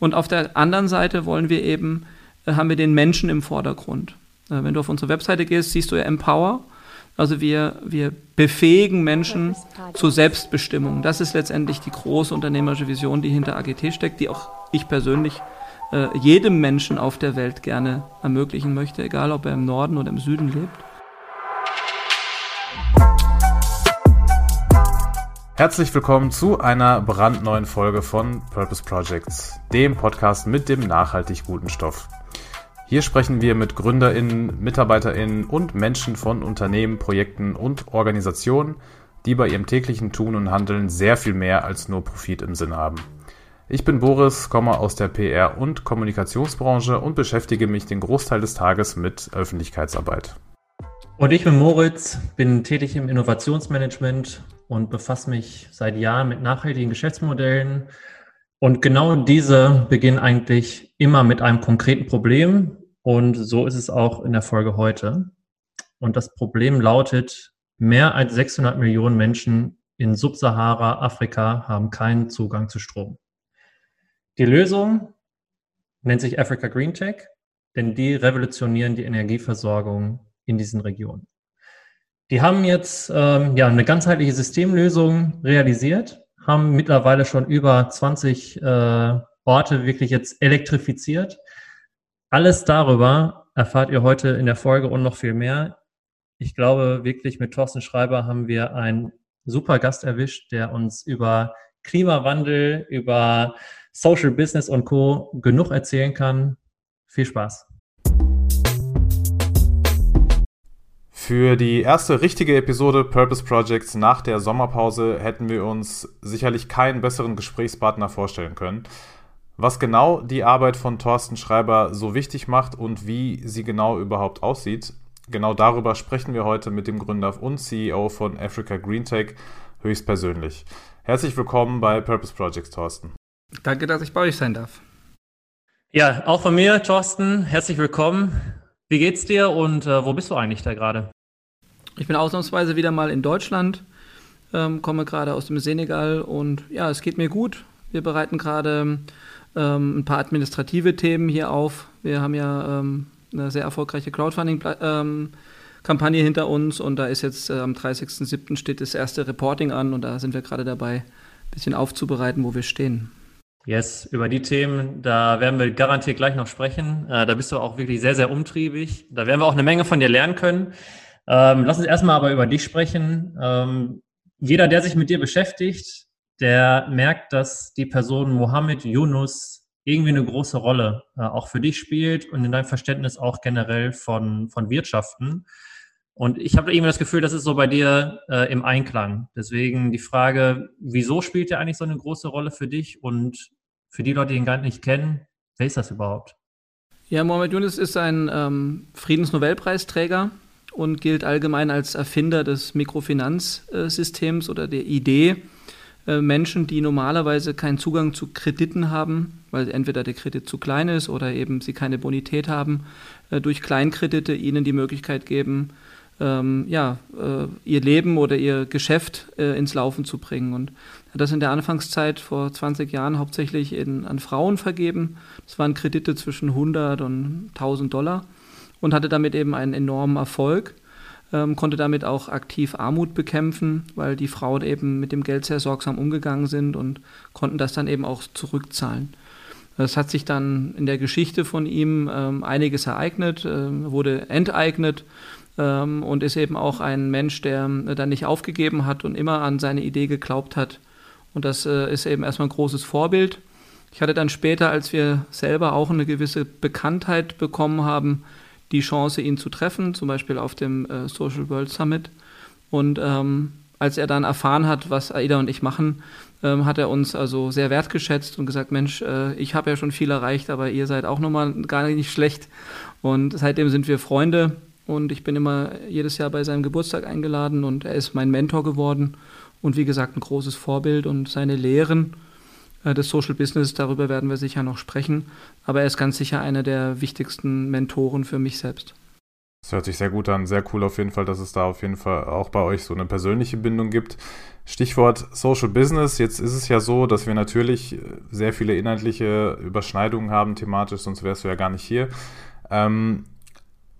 Und auf der anderen Seite wollen wir eben, äh, haben wir den Menschen im Vordergrund. Äh, wenn du auf unsere Webseite gehst, siehst du ja Empower. Also wir, wir befähigen Menschen zur Selbstbestimmung. Das ist letztendlich die große unternehmerische Vision, die hinter AGT steckt, die auch ich persönlich äh, jedem Menschen auf der Welt gerne ermöglichen möchte, egal ob er im Norden oder im Süden lebt. Herzlich willkommen zu einer brandneuen Folge von Purpose Projects, dem Podcast mit dem nachhaltig guten Stoff. Hier sprechen wir mit GründerInnen, MitarbeiterInnen und Menschen von Unternehmen, Projekten und Organisationen, die bei ihrem täglichen Tun und Handeln sehr viel mehr als nur Profit im Sinn haben. Ich bin Boris, komme aus der PR- und Kommunikationsbranche und beschäftige mich den Großteil des Tages mit Öffentlichkeitsarbeit. Und ich bin Moritz, bin tätig im Innovationsmanagement und befasse mich seit Jahren mit nachhaltigen Geschäftsmodellen. Und genau diese beginnen eigentlich immer mit einem konkreten Problem. Und so ist es auch in der Folge heute. Und das Problem lautet, mehr als 600 Millionen Menschen in Subsahara Afrika haben keinen Zugang zu Strom. Die Lösung nennt sich Africa Green Tech, denn die revolutionieren die Energieversorgung in diesen Regionen. Die haben jetzt ähm, ja eine ganzheitliche Systemlösung realisiert, haben mittlerweile schon über 20 äh, Orte wirklich jetzt elektrifiziert. Alles darüber erfahrt ihr heute in der Folge und noch viel mehr. Ich glaube wirklich, mit Thorsten Schreiber haben wir einen super Gast erwischt, der uns über Klimawandel, über Social Business und Co. genug erzählen kann. Viel Spaß. Für die erste richtige Episode Purpose Projects nach der Sommerpause hätten wir uns sicherlich keinen besseren Gesprächspartner vorstellen können. Was genau die Arbeit von Thorsten Schreiber so wichtig macht und wie sie genau überhaupt aussieht, genau darüber sprechen wir heute mit dem Gründer und CEO von Africa Green Tech höchstpersönlich. Herzlich willkommen bei Purpose Projects, Thorsten. Danke, dass ich bei euch sein darf. Ja, auch von mir, Thorsten, herzlich willkommen. Wie geht's dir und äh, wo bist du eigentlich da gerade? Ich bin ausnahmsweise wieder mal in Deutschland, ähm, komme gerade aus dem Senegal und ja, es geht mir gut. Wir bereiten gerade ähm, ein paar administrative Themen hier auf. Wir haben ja ähm, eine sehr erfolgreiche Crowdfunding-Kampagne hinter uns und da ist jetzt äh, am 30.07. steht das erste Reporting an und da sind wir gerade dabei, ein bisschen aufzubereiten, wo wir stehen. Yes, über die Themen, da werden wir garantiert gleich noch sprechen. Äh, da bist du auch wirklich sehr, sehr umtriebig. Da werden wir auch eine Menge von dir lernen können. Ähm, lass uns erstmal aber über dich sprechen. Ähm, jeder, der sich mit dir beschäftigt, der merkt, dass die Person Mohammed Yunus irgendwie eine große Rolle äh, auch für dich spielt und in deinem Verständnis auch generell von, von Wirtschaften. Und ich habe irgendwie das Gefühl, das ist so bei dir äh, im Einklang. Deswegen die Frage, wieso spielt er eigentlich so eine große Rolle für dich? Und für die Leute, die ihn gar nicht kennen, wer ist das überhaupt? Ja, Mohammed Yunus ist ein ähm, Friedensnobelpreisträger und gilt allgemein als Erfinder des Mikrofinanzsystems oder der Idee, äh, Menschen, die normalerweise keinen Zugang zu Krediten haben, weil entweder der Kredit zu klein ist oder eben sie keine Bonität haben, äh, durch Kleinkredite ihnen die Möglichkeit geben, ähm, ja, äh, ihr Leben oder ihr Geschäft ins Laufen zu bringen. Und hat das in der Anfangszeit vor 20 Jahren hauptsächlich in, an Frauen vergeben. Das waren Kredite zwischen 100 und 1000 Dollar und hatte damit eben einen enormen Erfolg. Ähm, konnte damit auch aktiv Armut bekämpfen, weil die Frauen eben mit dem Geld sehr sorgsam umgegangen sind und konnten das dann eben auch zurückzahlen. Es hat sich dann in der Geschichte von ihm ähm, einiges ereignet, äh, wurde enteignet ähm, und ist eben auch ein Mensch, der äh, dann nicht aufgegeben hat und immer an seine Idee geglaubt hat. Und das äh, ist eben erstmal ein großes Vorbild. Ich hatte dann später, als wir selber auch eine gewisse Bekanntheit bekommen haben, die Chance, ihn zu treffen, zum Beispiel auf dem äh, Social World Summit. Und ähm, als er dann erfahren hat, was Aida und ich machen, ähm, hat er uns also sehr wertgeschätzt und gesagt, Mensch, äh, ich habe ja schon viel erreicht, aber ihr seid auch nochmal gar nicht schlecht. Und seitdem sind wir Freunde und ich bin immer jedes Jahr bei seinem Geburtstag eingeladen und er ist mein Mentor geworden und wie gesagt ein großes Vorbild und seine Lehren des Social Business, darüber werden wir sicher noch sprechen. Aber er ist ganz sicher einer der wichtigsten Mentoren für mich selbst. Das hört sich sehr gut an, sehr cool auf jeden Fall, dass es da auf jeden Fall auch bei euch so eine persönliche Bindung gibt. Stichwort Social Business. Jetzt ist es ja so, dass wir natürlich sehr viele inhaltliche Überschneidungen haben thematisch, sonst wärst du ja gar nicht hier. Ähm,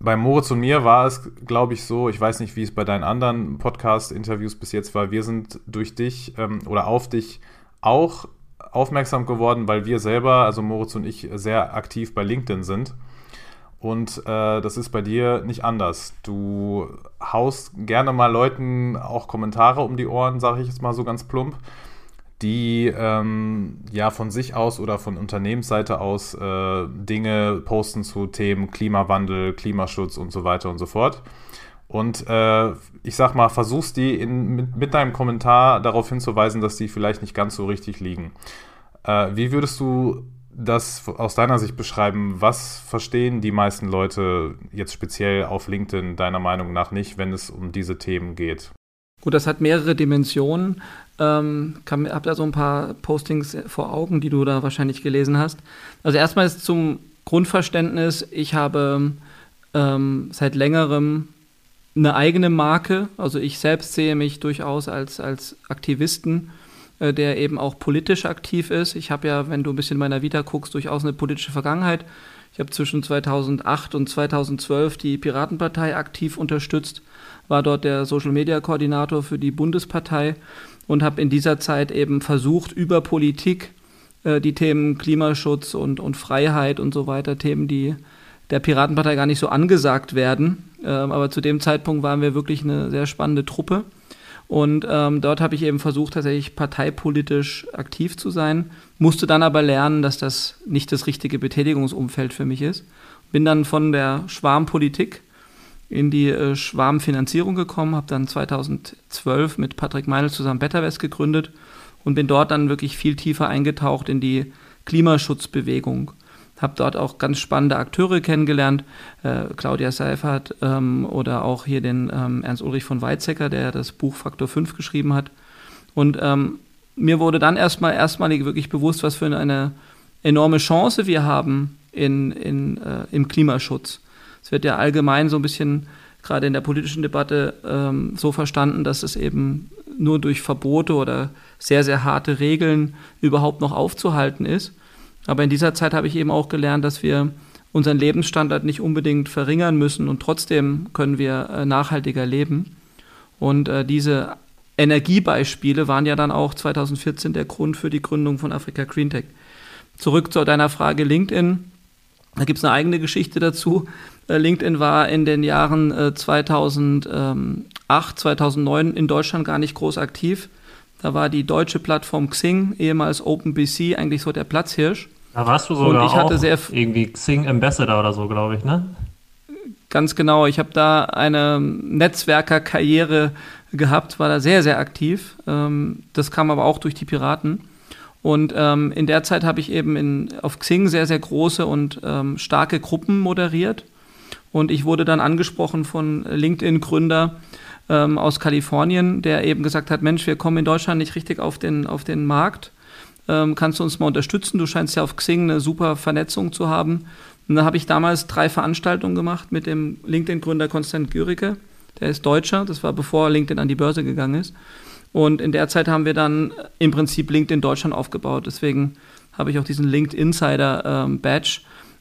bei Moritz und mir war es, glaube ich, so, ich weiß nicht, wie es bei deinen anderen Podcast-Interviews bis jetzt war, wir sind durch dich ähm, oder auf dich auch aufmerksam geworden, weil wir selber, also Moritz und ich, sehr aktiv bei LinkedIn sind. Und äh, das ist bei dir nicht anders. Du haust gerne mal Leuten auch Kommentare um die Ohren, sage ich jetzt mal so ganz plump, die ähm, ja von sich aus oder von Unternehmensseite aus äh, Dinge posten zu Themen Klimawandel, Klimaschutz und so weiter und so fort. Und äh, ich sag mal, versuchst die in, mit, mit, deinem Kommentar darauf hinzuweisen, dass die vielleicht nicht ganz so richtig liegen. Äh, wie würdest du das aus deiner Sicht beschreiben? Was verstehen die meisten Leute jetzt speziell auf LinkedIn deiner Meinung nach nicht, wenn es um diese Themen geht? Gut, das hat mehrere Dimensionen. Ähm, kann, da so ein paar Postings vor Augen, die du da wahrscheinlich gelesen hast. Also erstmal ist zum Grundverständnis, ich habe ähm, seit längerem eine eigene Marke. Also ich selbst sehe mich durchaus als, als Aktivisten äh, der eben auch politisch aktiv ist. Ich habe ja, wenn du ein bisschen in meiner Vita guckst, durchaus eine politische Vergangenheit. Ich habe zwischen 2008 und 2012 die Piratenpartei aktiv unterstützt, war dort der Social-Media-Koordinator für die Bundespartei und habe in dieser Zeit eben versucht, über Politik äh, die Themen Klimaschutz und, und Freiheit und so weiter, Themen, die der Piratenpartei gar nicht so angesagt werden. Ähm, aber zu dem Zeitpunkt waren wir wirklich eine sehr spannende Truppe. Und ähm, dort habe ich eben versucht, tatsächlich parteipolitisch aktiv zu sein, musste dann aber lernen, dass das nicht das richtige Betätigungsumfeld für mich ist. Bin dann von der Schwarmpolitik in die äh, Schwarmfinanzierung gekommen, habe dann 2012 mit Patrick Meinl zusammen Betterwest gegründet und bin dort dann wirklich viel tiefer eingetaucht in die Klimaschutzbewegung habe dort auch ganz spannende Akteure kennengelernt, äh, Claudia Seifert ähm, oder auch hier den ähm, Ernst Ulrich von Weizsäcker, der das Buch Faktor 5 geschrieben hat. Und ähm, mir wurde dann erstmal erstmalig wirklich bewusst, was für eine enorme Chance wir haben in, in, äh, im Klimaschutz. Es wird ja allgemein so ein bisschen gerade in der politischen Debatte ähm, so verstanden, dass es eben nur durch Verbote oder sehr, sehr harte Regeln überhaupt noch aufzuhalten ist. Aber in dieser Zeit habe ich eben auch gelernt, dass wir unseren Lebensstandard nicht unbedingt verringern müssen und trotzdem können wir äh, nachhaltiger leben. Und äh, diese Energiebeispiele waren ja dann auch 2014 der Grund für die Gründung von Afrika Green Tech. Zurück zu deiner Frage LinkedIn. Da gibt es eine eigene Geschichte dazu. Äh, LinkedIn war in den Jahren 2008, 2009 in Deutschland gar nicht groß aktiv. Da war die deutsche Plattform Xing, ehemals OpenBC, eigentlich so der Platzhirsch. Da warst du sogar und ich hatte sehr irgendwie Xing Ambassador oder so, glaube ich, ne? Ganz genau. Ich habe da eine Netzwerkerkarriere gehabt, war da sehr, sehr aktiv. Ähm, das kam aber auch durch die Piraten. Und ähm, in der Zeit habe ich eben in, auf Xing sehr, sehr große und ähm, starke Gruppen moderiert. Und ich wurde dann angesprochen von LinkedIn-Gründer ähm, aus Kalifornien, der eben gesagt hat, Mensch, wir kommen in Deutschland nicht richtig auf den, auf den Markt ähm, kannst du uns mal unterstützen? Du scheinst ja auf Xing eine super Vernetzung zu haben. Und da habe ich damals drei Veranstaltungen gemacht mit dem LinkedIn-Gründer Konstantin Gürike. Der ist Deutscher, das war bevor LinkedIn an die Börse gegangen ist. Und in der Zeit haben wir dann im Prinzip LinkedIn Deutschland aufgebaut. Deswegen habe ich auch diesen LinkedIn Insider ähm, Badge.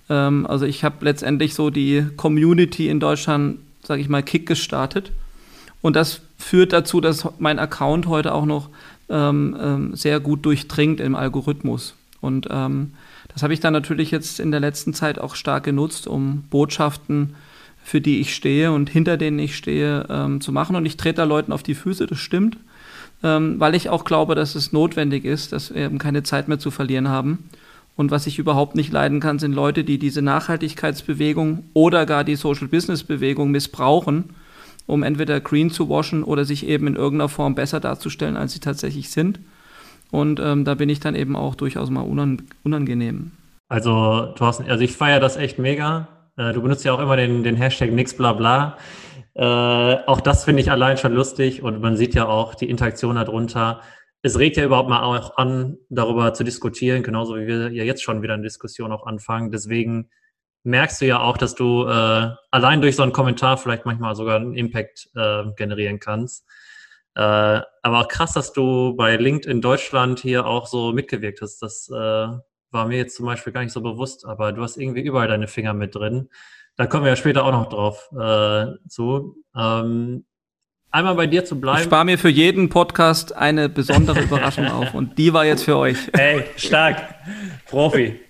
Ähm, also ich habe letztendlich so die Community in Deutschland, sage ich mal, Kick gestartet. Und das führt dazu, dass mein Account heute auch noch ähm, ähm, sehr gut durchdringt im Algorithmus. Und ähm, das habe ich dann natürlich jetzt in der letzten Zeit auch stark genutzt, um Botschaften, für die ich stehe und hinter denen ich stehe, ähm, zu machen. Und ich trete da Leuten auf die Füße, das stimmt, ähm, weil ich auch glaube, dass es notwendig ist, dass wir eben keine Zeit mehr zu verlieren haben. Und was ich überhaupt nicht leiden kann, sind Leute, die diese Nachhaltigkeitsbewegung oder gar die Social Business Bewegung missbrauchen, um entweder green zu waschen oder sich eben in irgendeiner Form besser darzustellen, als sie tatsächlich sind. Und ähm, da bin ich dann eben auch durchaus mal unangenehm. Also, Thorsten, also ich feiere das echt mega. Äh, du benutzt ja auch immer den, den Hashtag nix bla bla. Äh, auch das finde ich allein schon lustig und man sieht ja auch die Interaktion darunter. Es regt ja überhaupt mal auch an, darüber zu diskutieren, genauso wie wir ja jetzt schon wieder eine Diskussion auch anfangen. Deswegen merkst du ja auch, dass du äh, allein durch so einen Kommentar vielleicht manchmal sogar einen Impact äh, generieren kannst. Äh, aber auch krass, dass du bei LinkedIn Deutschland hier auch so mitgewirkt hast. Das äh, war mir jetzt zum Beispiel gar nicht so bewusst, aber du hast irgendwie überall deine Finger mit drin. Da kommen wir ja später auch noch drauf äh, zu. Ähm, einmal bei dir zu bleiben. Ich spare mir für jeden Podcast eine besondere Überraschung auf und die war jetzt für euch. Hey, stark. Profi.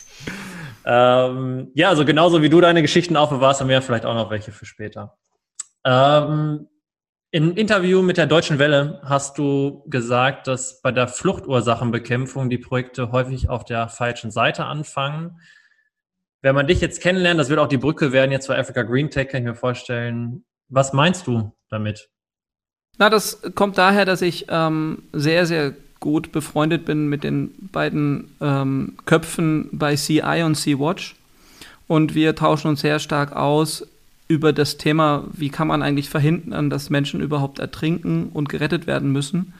Ähm, ja, also genauso wie du deine Geschichten aufbewahrst, haben wir vielleicht auch noch welche für später. Ähm, Im Interview mit der Deutschen Welle hast du gesagt, dass bei der Fluchtursachenbekämpfung die Projekte häufig auf der falschen Seite anfangen wenn man dich jetzt kennenlernt, das wird auch die Brücke werden jetzt für Africa Green Tech, kann ich mir vorstellen. Was meinst du damit? Na, das kommt daher, dass ich ähm, sehr, sehr gut befreundet bin mit den beiden ähm, Köpfen bei CI und Sea-Watch. Und wir tauschen uns sehr stark aus über das Thema, wie kann man eigentlich verhindern, dass Menschen überhaupt ertrinken und gerettet werden müssen.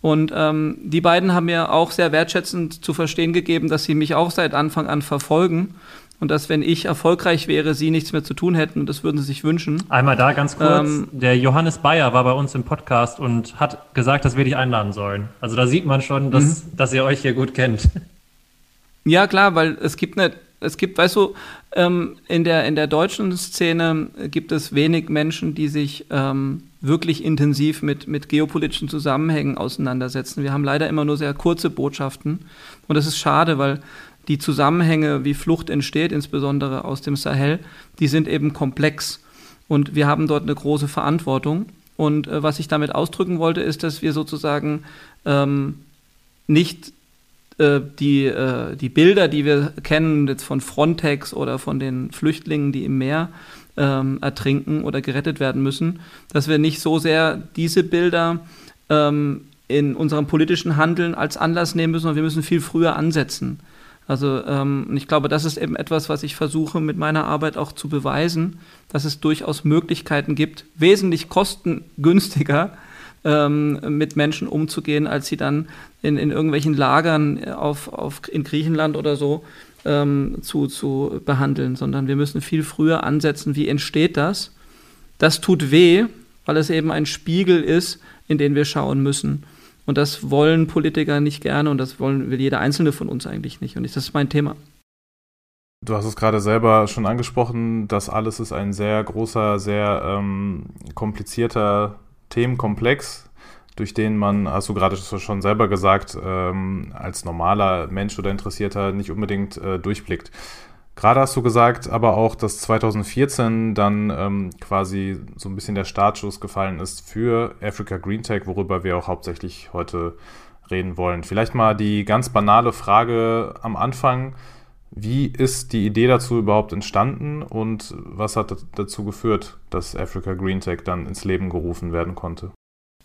Und ähm, die beiden haben mir auch sehr wertschätzend zu verstehen gegeben, dass sie mich auch seit Anfang an verfolgen und dass, wenn ich erfolgreich wäre, sie nichts mehr zu tun hätten und das würden sie sich wünschen. Einmal da ganz kurz. Ähm, der Johannes Bayer war bei uns im Podcast und hat gesagt, dass wir dich einladen sollen. Also da sieht man schon, dass, mhm. dass ihr euch hier gut kennt. Ja, klar, weil es gibt eine, es gibt, weißt du, ähm, in, der, in der deutschen Szene gibt es wenig Menschen, die sich ähm, wirklich intensiv mit, mit geopolitischen Zusammenhängen auseinandersetzen. Wir haben leider immer nur sehr kurze Botschaften. Und das ist schade, weil die Zusammenhänge, wie Flucht entsteht, insbesondere aus dem Sahel, die sind eben komplex. Und wir haben dort eine große Verantwortung. Und äh, was ich damit ausdrücken wollte, ist, dass wir sozusagen ähm, nicht äh, die, äh, die Bilder, die wir kennen, jetzt von Frontex oder von den Flüchtlingen, die im Meer ähm, ertrinken oder gerettet werden müssen, dass wir nicht so sehr diese Bilder ähm, in unserem politischen Handeln als Anlass nehmen müssen, sondern wir müssen viel früher ansetzen. Also ähm, ich glaube, das ist eben etwas, was ich versuche mit meiner Arbeit auch zu beweisen, dass es durchaus Möglichkeiten gibt, wesentlich kostengünstiger ähm, mit Menschen umzugehen, als sie dann in, in irgendwelchen Lagern auf, auf, in Griechenland oder so ähm, zu, zu behandeln, sondern wir müssen viel früher ansetzen, wie entsteht das. Das tut weh, weil es eben ein Spiegel ist, in den wir schauen müssen. Und das wollen Politiker nicht gerne und das wollen, will jeder Einzelne von uns eigentlich nicht. Und das ist mein Thema. Du hast es gerade selber schon angesprochen, das alles ist ein sehr großer, sehr ähm, komplizierter Themenkomplex, durch den man, hast du gerade schon selber gesagt, ähm, als normaler Mensch oder Interessierter nicht unbedingt äh, durchblickt. Gerade hast du gesagt, aber auch, dass 2014 dann ähm, quasi so ein bisschen der Startschuss gefallen ist für Africa Green Tech, worüber wir auch hauptsächlich heute reden wollen. Vielleicht mal die ganz banale Frage am Anfang. Wie ist die Idee dazu überhaupt entstanden und was hat dazu geführt, dass Africa Green Tech dann ins Leben gerufen werden konnte?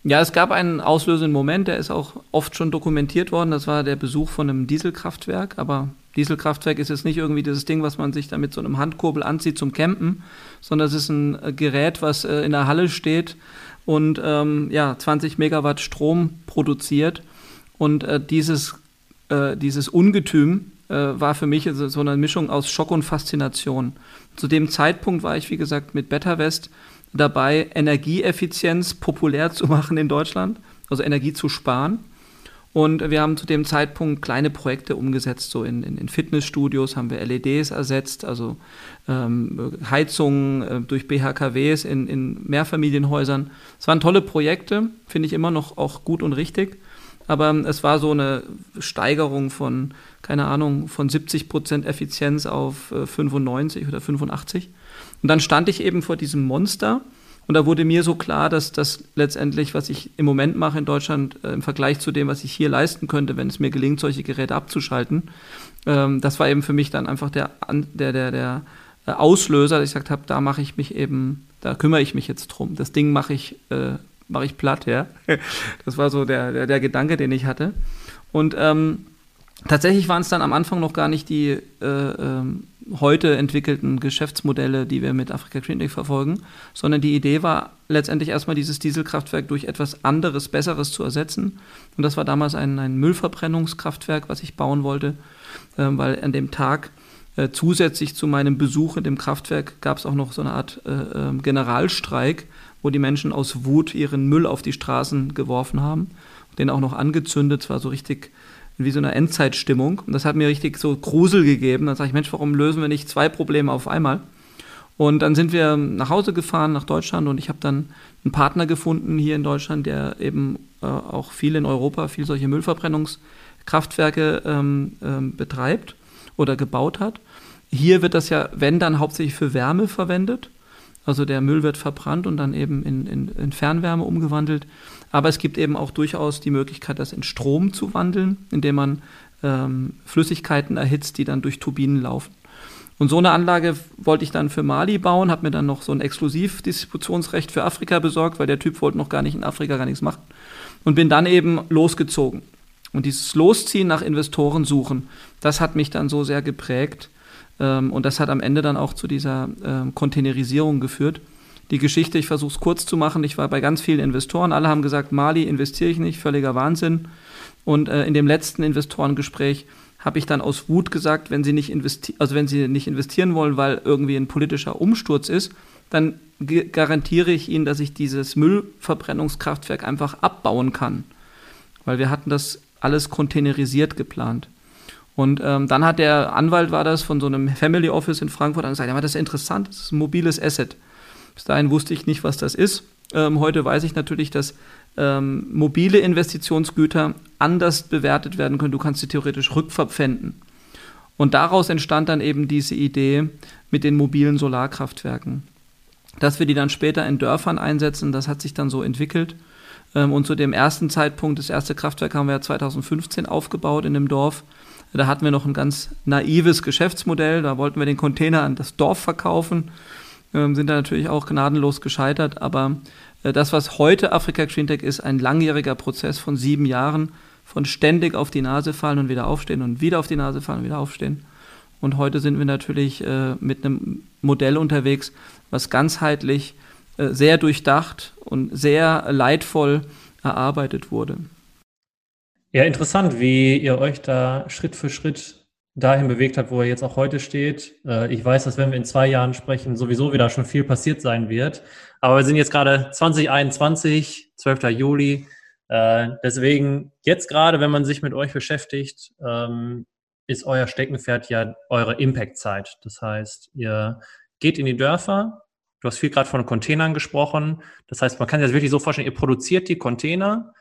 Ja, es gab einen auslösenden Moment, der ist auch oft schon dokumentiert worden. Das war der Besuch von einem Dieselkraftwerk. Aber Dieselkraftwerk ist jetzt nicht irgendwie dieses Ding, was man sich da mit so einem Handkurbel anzieht zum Campen, sondern es ist ein äh, Gerät, was äh, in der Halle steht und ähm, ja, 20 Megawatt Strom produziert. Und äh, dieses, äh, dieses Ungetüm äh, war für mich so eine Mischung aus Schock und Faszination. Zu dem Zeitpunkt war ich, wie gesagt, mit BetterWest dabei, Energieeffizienz populär zu machen in Deutschland, also Energie zu sparen. Und wir haben zu dem Zeitpunkt kleine Projekte umgesetzt, so in, in, in Fitnessstudios haben wir LEDs ersetzt, also ähm, Heizungen äh, durch BHKWs in, in Mehrfamilienhäusern. Es waren tolle Projekte, finde ich immer noch auch gut und richtig. Aber es war so eine Steigerung von, keine Ahnung, von 70 Prozent Effizienz auf äh, 95 oder 85. Und dann stand ich eben vor diesem Monster und da wurde mir so klar, dass das letztendlich, was ich im Moment mache in Deutschland, äh, im Vergleich zu dem, was ich hier leisten könnte, wenn es mir gelingt, solche Geräte abzuschalten, ähm, das war eben für mich dann einfach der, der, der, der äh, Auslöser, dass ich gesagt habe, da mache ich mich eben, da kümmere ich mich jetzt drum. Das Ding mache ich, äh, mache ich platt, ja. Das war so der, der, der Gedanke, den ich hatte. Und ähm, tatsächlich waren es dann am Anfang noch gar nicht die äh, ähm, heute entwickelten Geschäftsmodelle, die wir mit Afrika Green Tech verfolgen, sondern die Idee war letztendlich erstmal dieses Dieselkraftwerk durch etwas anderes, Besseres zu ersetzen. Und das war damals ein, ein Müllverbrennungskraftwerk, was ich bauen wollte, äh, weil an dem Tag Äh, zusätzlich zu meinem Besuch in dem Kraftwerk gab es auch noch so eine Art äh, ähm, Generalstreik, wo die Menschen aus Wut ihren Müll auf die Straßen geworfen haben, den auch noch angezündet, es war so richtig wie so eine Endzeitstimmung. Und das hat mir richtig so Grusel gegeben. Dann sage ich, Mensch, warum lösen wir nicht zwei Probleme auf einmal? Und dann sind wir nach Hause gefahren, nach Deutschland, und ich habe dann einen Partner gefunden hier in Deutschland, der eben äh, auch viel in Europa, viel solche Müllverbrennungskraftwerke ähm, ähm, betreibt oder gebaut hat. Hier wird das ja, wenn dann, hauptsächlich für Wärme verwendet. Also der Müll wird verbrannt und dann eben in, in, in Fernwärme umgewandelt. Aber es gibt eben auch durchaus die Möglichkeit, das in Strom zu wandeln, indem man ähm, Flüssigkeiten erhitzt, die dann durch Turbinen laufen. Und so eine Anlage wollte ich dann für Mali bauen, habe mir dann noch so ein Exklusivdistributionsrecht für Afrika besorgt, weil der Typ wollte noch gar nicht in Afrika gar nichts machen. Und bin dann eben losgezogen. Und dieses Losziehen nach Investoren suchen, das hat mich dann so sehr geprägt. Ähm, und das hat am Ende dann auch zu dieser ähm, Containerisierung geführt. Die Geschichte, ich versuche es kurz zu machen, ich war bei ganz vielen Investoren, alle haben gesagt, Mali investiere ich nicht, völliger Wahnsinn. Und äh, in dem letzten Investorengespräch habe ich dann aus Wut gesagt, wenn sie nicht investieren, also wenn sie nicht investieren wollen, weil irgendwie ein politischer Umsturz ist, dann garantiere ich ihnen, dass ich dieses Müllverbrennungskraftwerk einfach abbauen kann. Weil wir hatten das alles containerisiert geplant. Und ähm, dann hat der Anwalt, war das, von so einem Family Office in Frankfurt, gesagt, ja, das ist interessant, das ist ein mobiles Asset. Bis dahin wusste ich nicht, was das ist. Ähm, heute weiß ich natürlich, dass ähm, mobile Investitionsgüter anders bewertet werden können. Du kannst sie theoretisch rückverpfänden. Und daraus entstand dann eben diese Idee mit den mobilen Solarkraftwerken. Dass wir die dann später in Dörfern einsetzen, das hat sich dann so entwickelt. Ähm, und zu dem ersten Zeitpunkt, das erste Kraftwerk haben wir ja 2015 aufgebaut in dem Dorf. Da hatten wir noch ein ganz naives Geschäftsmodell. Da wollten wir den Container an das Dorf verkaufen, ähm, sind da natürlich auch gnadenlos gescheitert. Aber äh, das, was heute Afrika Greentech ist, ein langjähriger Prozess von sieben Jahren, von ständig auf die Nase fallen und wieder aufstehen und wieder auf die Nase fallen und wieder aufstehen. Und heute sind wir natürlich äh, mit einem Modell unterwegs, was ganzheitlich äh, sehr durchdacht und sehr leidvoll erarbeitet wurde. Ja, interessant, wie ihr euch da Schritt für Schritt dahin bewegt habt, wo ihr jetzt auch heute steht. Äh, ich weiß, dass wenn wir in zwei Jahren sprechen, sowieso wieder schon viel passiert sein wird. Aber wir sind jetzt gerade 2021, 12. Juli. Äh, deswegen jetzt gerade, wenn man sich mit euch beschäftigt, ähm, ist euer Steckenpferd ja eure Impact-Zeit. Das heißt, ihr geht in die Dörfer. Du hast viel gerade von Containern gesprochen. Das heißt, man kann sich das wirklich so vorstellen, ihr produziert die Container,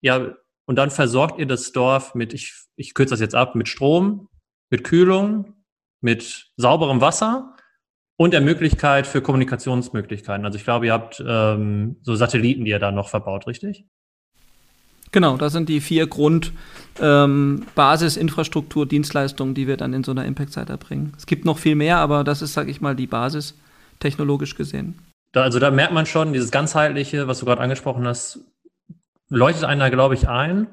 ja, und dann versorgt ihr das Dorf mit, ich, ich kürze das jetzt ab, mit Strom, mit Kühlung, mit sauberem Wasser und der Möglichkeit für Kommunikationsmöglichkeiten. Also ich glaube, ihr habt ähm, so Satelliten, die ihr da noch verbaut, richtig? Genau, das sind die vier Grundbasisinfrastruktur, ähm, Dienstleistungen, die wir dann in so einer Impact-Zeit erbringen. Es gibt noch viel mehr, aber das ist, sage ich mal, die Basis technologisch gesehen. Da, also da merkt man schon, dieses ganzheitliche, was du gerade angesprochen hast, leuchtet einer, glaube ich, ein.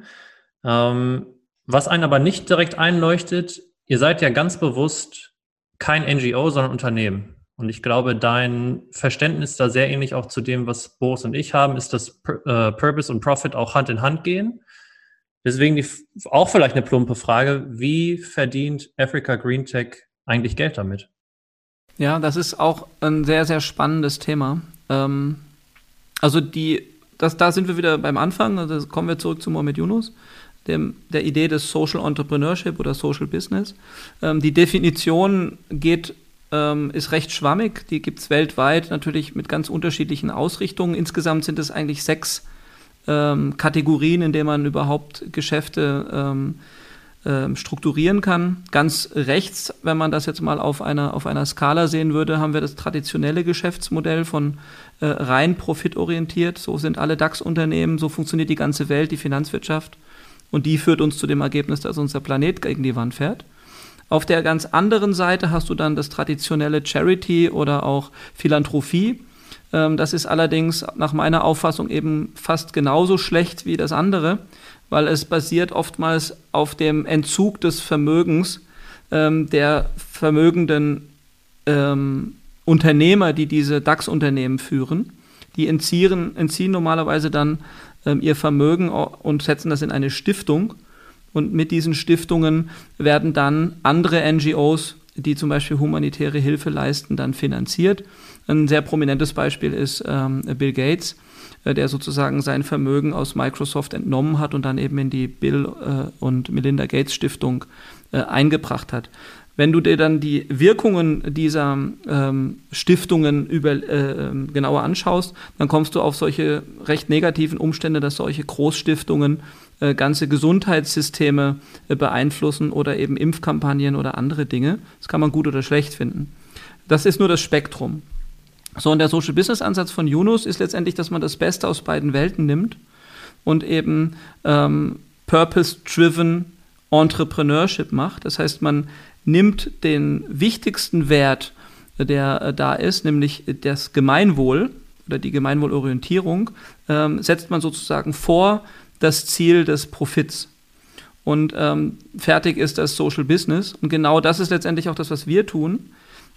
Ähm, was einen aber nicht direkt einleuchtet, ihr seid ja ganz bewusst kein NGO, sondern Unternehmen. Und ich glaube, dein Verständnis da sehr ähnlich auch zu dem, was Boris und ich haben, ist, dass äh, Purpose und Profit auch Hand in Hand gehen. Deswegen die, auch vielleicht eine plumpe Frage, wie verdient Africa Green Tech eigentlich Geld damit? Ja, das ist auch ein sehr, sehr spannendes Thema. Ähm, also die, das, da sind wir wieder beim Anfang, also kommen wir zurück zu Mohamed Yunus dem, der Idee des Social Entrepreneurship oder Social Business. Ähm, die Definition geht, ähm, ist recht schwammig, die gibt es weltweit natürlich mit ganz unterschiedlichen Ausrichtungen. Insgesamt sind es eigentlich sechs ähm, Kategorien, in denen man überhaupt Geschäfte ähm, strukturieren kann. Ganz rechts, wenn man das jetzt mal auf einer, auf einer Skala sehen würde, haben wir das traditionelle Geschäftsmodell von äh, rein profitorientiert. So sind alle DAX-Unternehmen, so funktioniert die ganze Welt, die Finanzwirtschaft. Und die führt uns zu dem Ergebnis, dass unser Planet gegen die Wand fährt. Auf der ganz anderen Seite hast du dann das traditionelle Charity oder auch Philanthropie. Ähm, das ist allerdings nach meiner Auffassung eben fast genauso schlecht wie das andere, weil es basiert oftmals auf dem Entzug des Vermögens ähm, der vermögenden ähm, Unternehmer, die diese DAX-Unternehmen führen. Die entziehen, entziehen normalerweise dann ähm, ihr Vermögen und setzen das in eine Stiftung. Und mit diesen Stiftungen werden dann andere NGOs die zum Beispiel humanitäre Hilfe leisten, dann finanziert. Ein sehr prominentes Beispiel ist ähm, Bill Gates, äh, der sozusagen sein Vermögen aus Microsoft entnommen hat und dann eben in die Bill äh, und Melinda Gates Stiftung äh, eingebracht hat. Wenn du dir dann die Wirkungen dieser ähm, Stiftungen über, äh, ähm, genauer anschaust, dann kommst du auf solche recht negativen Umstände, dass solche Großstiftungen äh, ganze Gesundheitssysteme äh, beeinflussen oder eben Impfkampagnen oder andere Dinge. Das kann man gut oder schlecht finden. Das ist nur das Spektrum. So, und der Social Business Ansatz von Yunus ist letztendlich, dass man das Beste aus beiden Welten nimmt und eben ähm, Purpose-Driven Entrepreneurship macht. Das heißt, man nimmt den wichtigsten Wert, der äh, da ist, nämlich das Gemeinwohl oder die Gemeinwohlorientierung, ähm, setzt man sozusagen vor das Ziel des Profits. Und ähm, fertig ist das Social Business. Und genau das ist letztendlich auch das, was wir tun.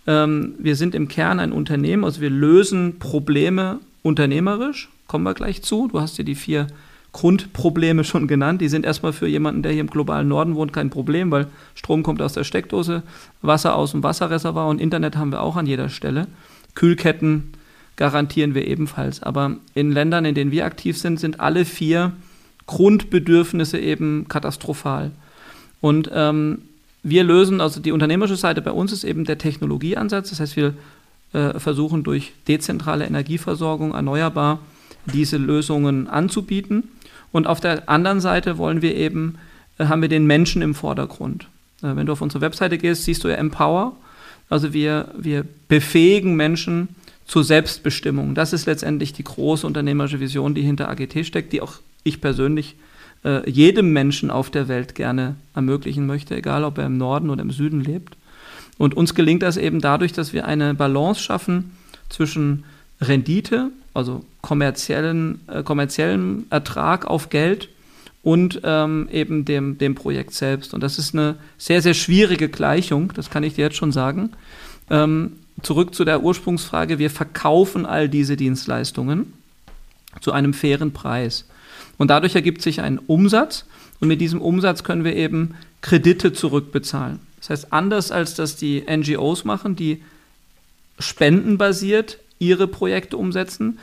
Ähm, wir sind im Kern ein Unternehmen, also wir lösen Probleme unternehmerisch, kommen wir gleich zu. Du hast dir die vier Grundprobleme schon genannt. Die sind erstmal für jemanden, der hier im globalen Norden wohnt, kein Problem, weil Strom kommt aus der Steckdose, Wasser aus dem Wasserreservoir und Internet haben wir auch an jeder Stelle. Kühlketten garantieren wir ebenfalls. Aber in Ländern, in denen wir aktiv sind, sind alle vier Grundbedürfnisse eben katastrophal. Und ähm, wir lösen, also die unternehmerische Seite bei uns ist eben der Technologieansatz. Das heißt, wir äh, versuchen durch dezentrale Energieversorgung erneuerbar diese Lösungen anzubieten. Und auf der anderen Seite wollen wir eben, äh, haben wir den Menschen im Vordergrund. Äh, wenn du auf unsere Webseite gehst, siehst du ja Empower. Also wir, wir befähigen Menschen zur Selbstbestimmung. Das ist letztendlich die große unternehmerische Vision, die hinter AGT steckt, die auch ich persönlich äh, jedem Menschen auf der Welt gerne ermöglichen möchte, egal ob er im Norden oder im Süden lebt. Und uns gelingt das eben dadurch, dass wir eine Balance schaffen zwischen Rendite, also kommerziellen, äh, kommerziellen Ertrag auf Geld und ähm, eben dem, dem Projekt selbst. Und das ist eine sehr, sehr schwierige Gleichung, das kann ich dir jetzt schon sagen. Ähm, zurück zu der Ursprungsfrage, wir verkaufen all diese Dienstleistungen zu einem fairen Preis. Und dadurch ergibt sich ein Umsatz und mit diesem Umsatz können wir eben Kredite zurückbezahlen. Das heißt, anders als das die NGOs machen, die spendenbasiert ihre Projekte umsetzen,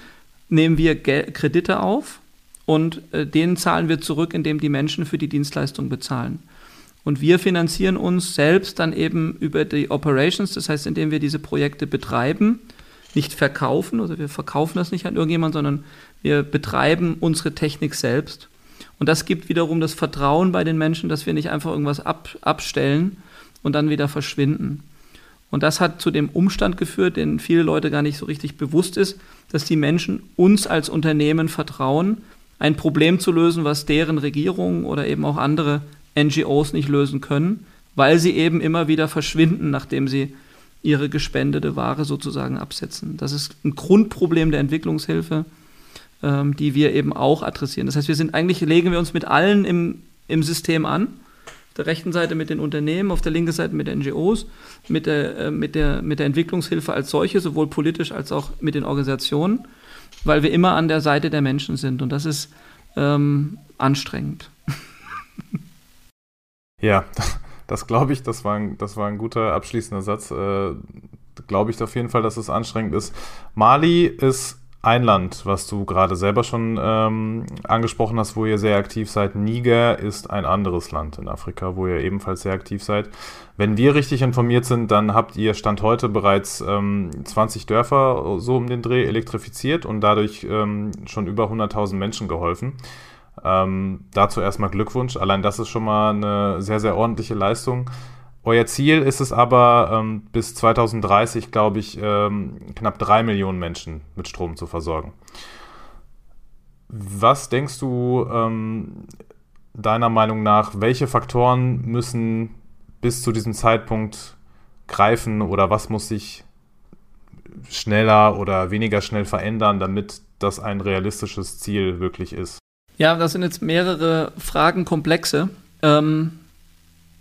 nehmen wir Gel Kredite auf und äh, denen zahlen wir zurück, indem die Menschen für die Dienstleistung bezahlen. Und wir finanzieren uns selbst dann eben über die Operations, das heißt, indem wir diese Projekte betreiben, nicht verkaufen, also wir verkaufen das nicht an irgendjemand, sondern wir betreiben unsere Technik selbst. Und das gibt wiederum das Vertrauen bei den Menschen, dass wir nicht einfach irgendwas ab, abstellen und dann wieder verschwinden. Und das hat zu dem Umstand geführt, den viele Leute gar nicht so richtig bewusst ist, dass die Menschen uns als Unternehmen vertrauen, ein Problem zu lösen, was deren Regierungen oder eben auch andere NGOs nicht lösen können, weil sie eben immer wieder verschwinden, nachdem sie ihre gespendete Ware sozusagen absetzen. Das ist ein Grundproblem der Entwicklungshilfe, ähm, die wir eben auch adressieren. Das heißt, wir sind eigentlich, legen wir uns mit allen im, im System an der rechten Seite mit den Unternehmen, auf der linken Seite mit den NGOs, mit der, äh, mit der, mit der Entwicklungshilfe als solche, sowohl politisch als auch mit den Organisationen, weil wir immer an der Seite der Menschen sind und das ist ähm, anstrengend. Ja, das glaube ich, das war, ein, das war ein guter abschließender Satz. Äh, glaube ich auf jeden Fall, dass es anstrengend ist. Mali ist ein Land, was du gerade selber schon ähm, angesprochen hast, wo ihr sehr aktiv seid. Niger ist ein anderes Land in Afrika, wo ihr ebenfalls sehr aktiv seid. Wenn wir richtig informiert sind, dann habt ihr Stand heute bereits ähm, 20 Dörfer so um den Dreh elektrifiziert und dadurch ähm, schon über 100.000 Menschen geholfen. Ähm, dazu erstmal Glückwunsch. Allein das ist schon mal eine sehr, sehr ordentliche Leistung. Euer Ziel ist es aber, ähm, bis 2030, glaube ich, ähm, knapp drei Millionen Menschen mit Strom zu versorgen. Was denkst du ähm, deiner Meinung nach, welche Faktoren müssen bis zu diesem Zeitpunkt greifen oder was muss sich schneller oder weniger schnell verändern, damit das ein realistisches Ziel wirklich ist? Ja, das sind jetzt mehrere Fragenkomplexe. Ähm,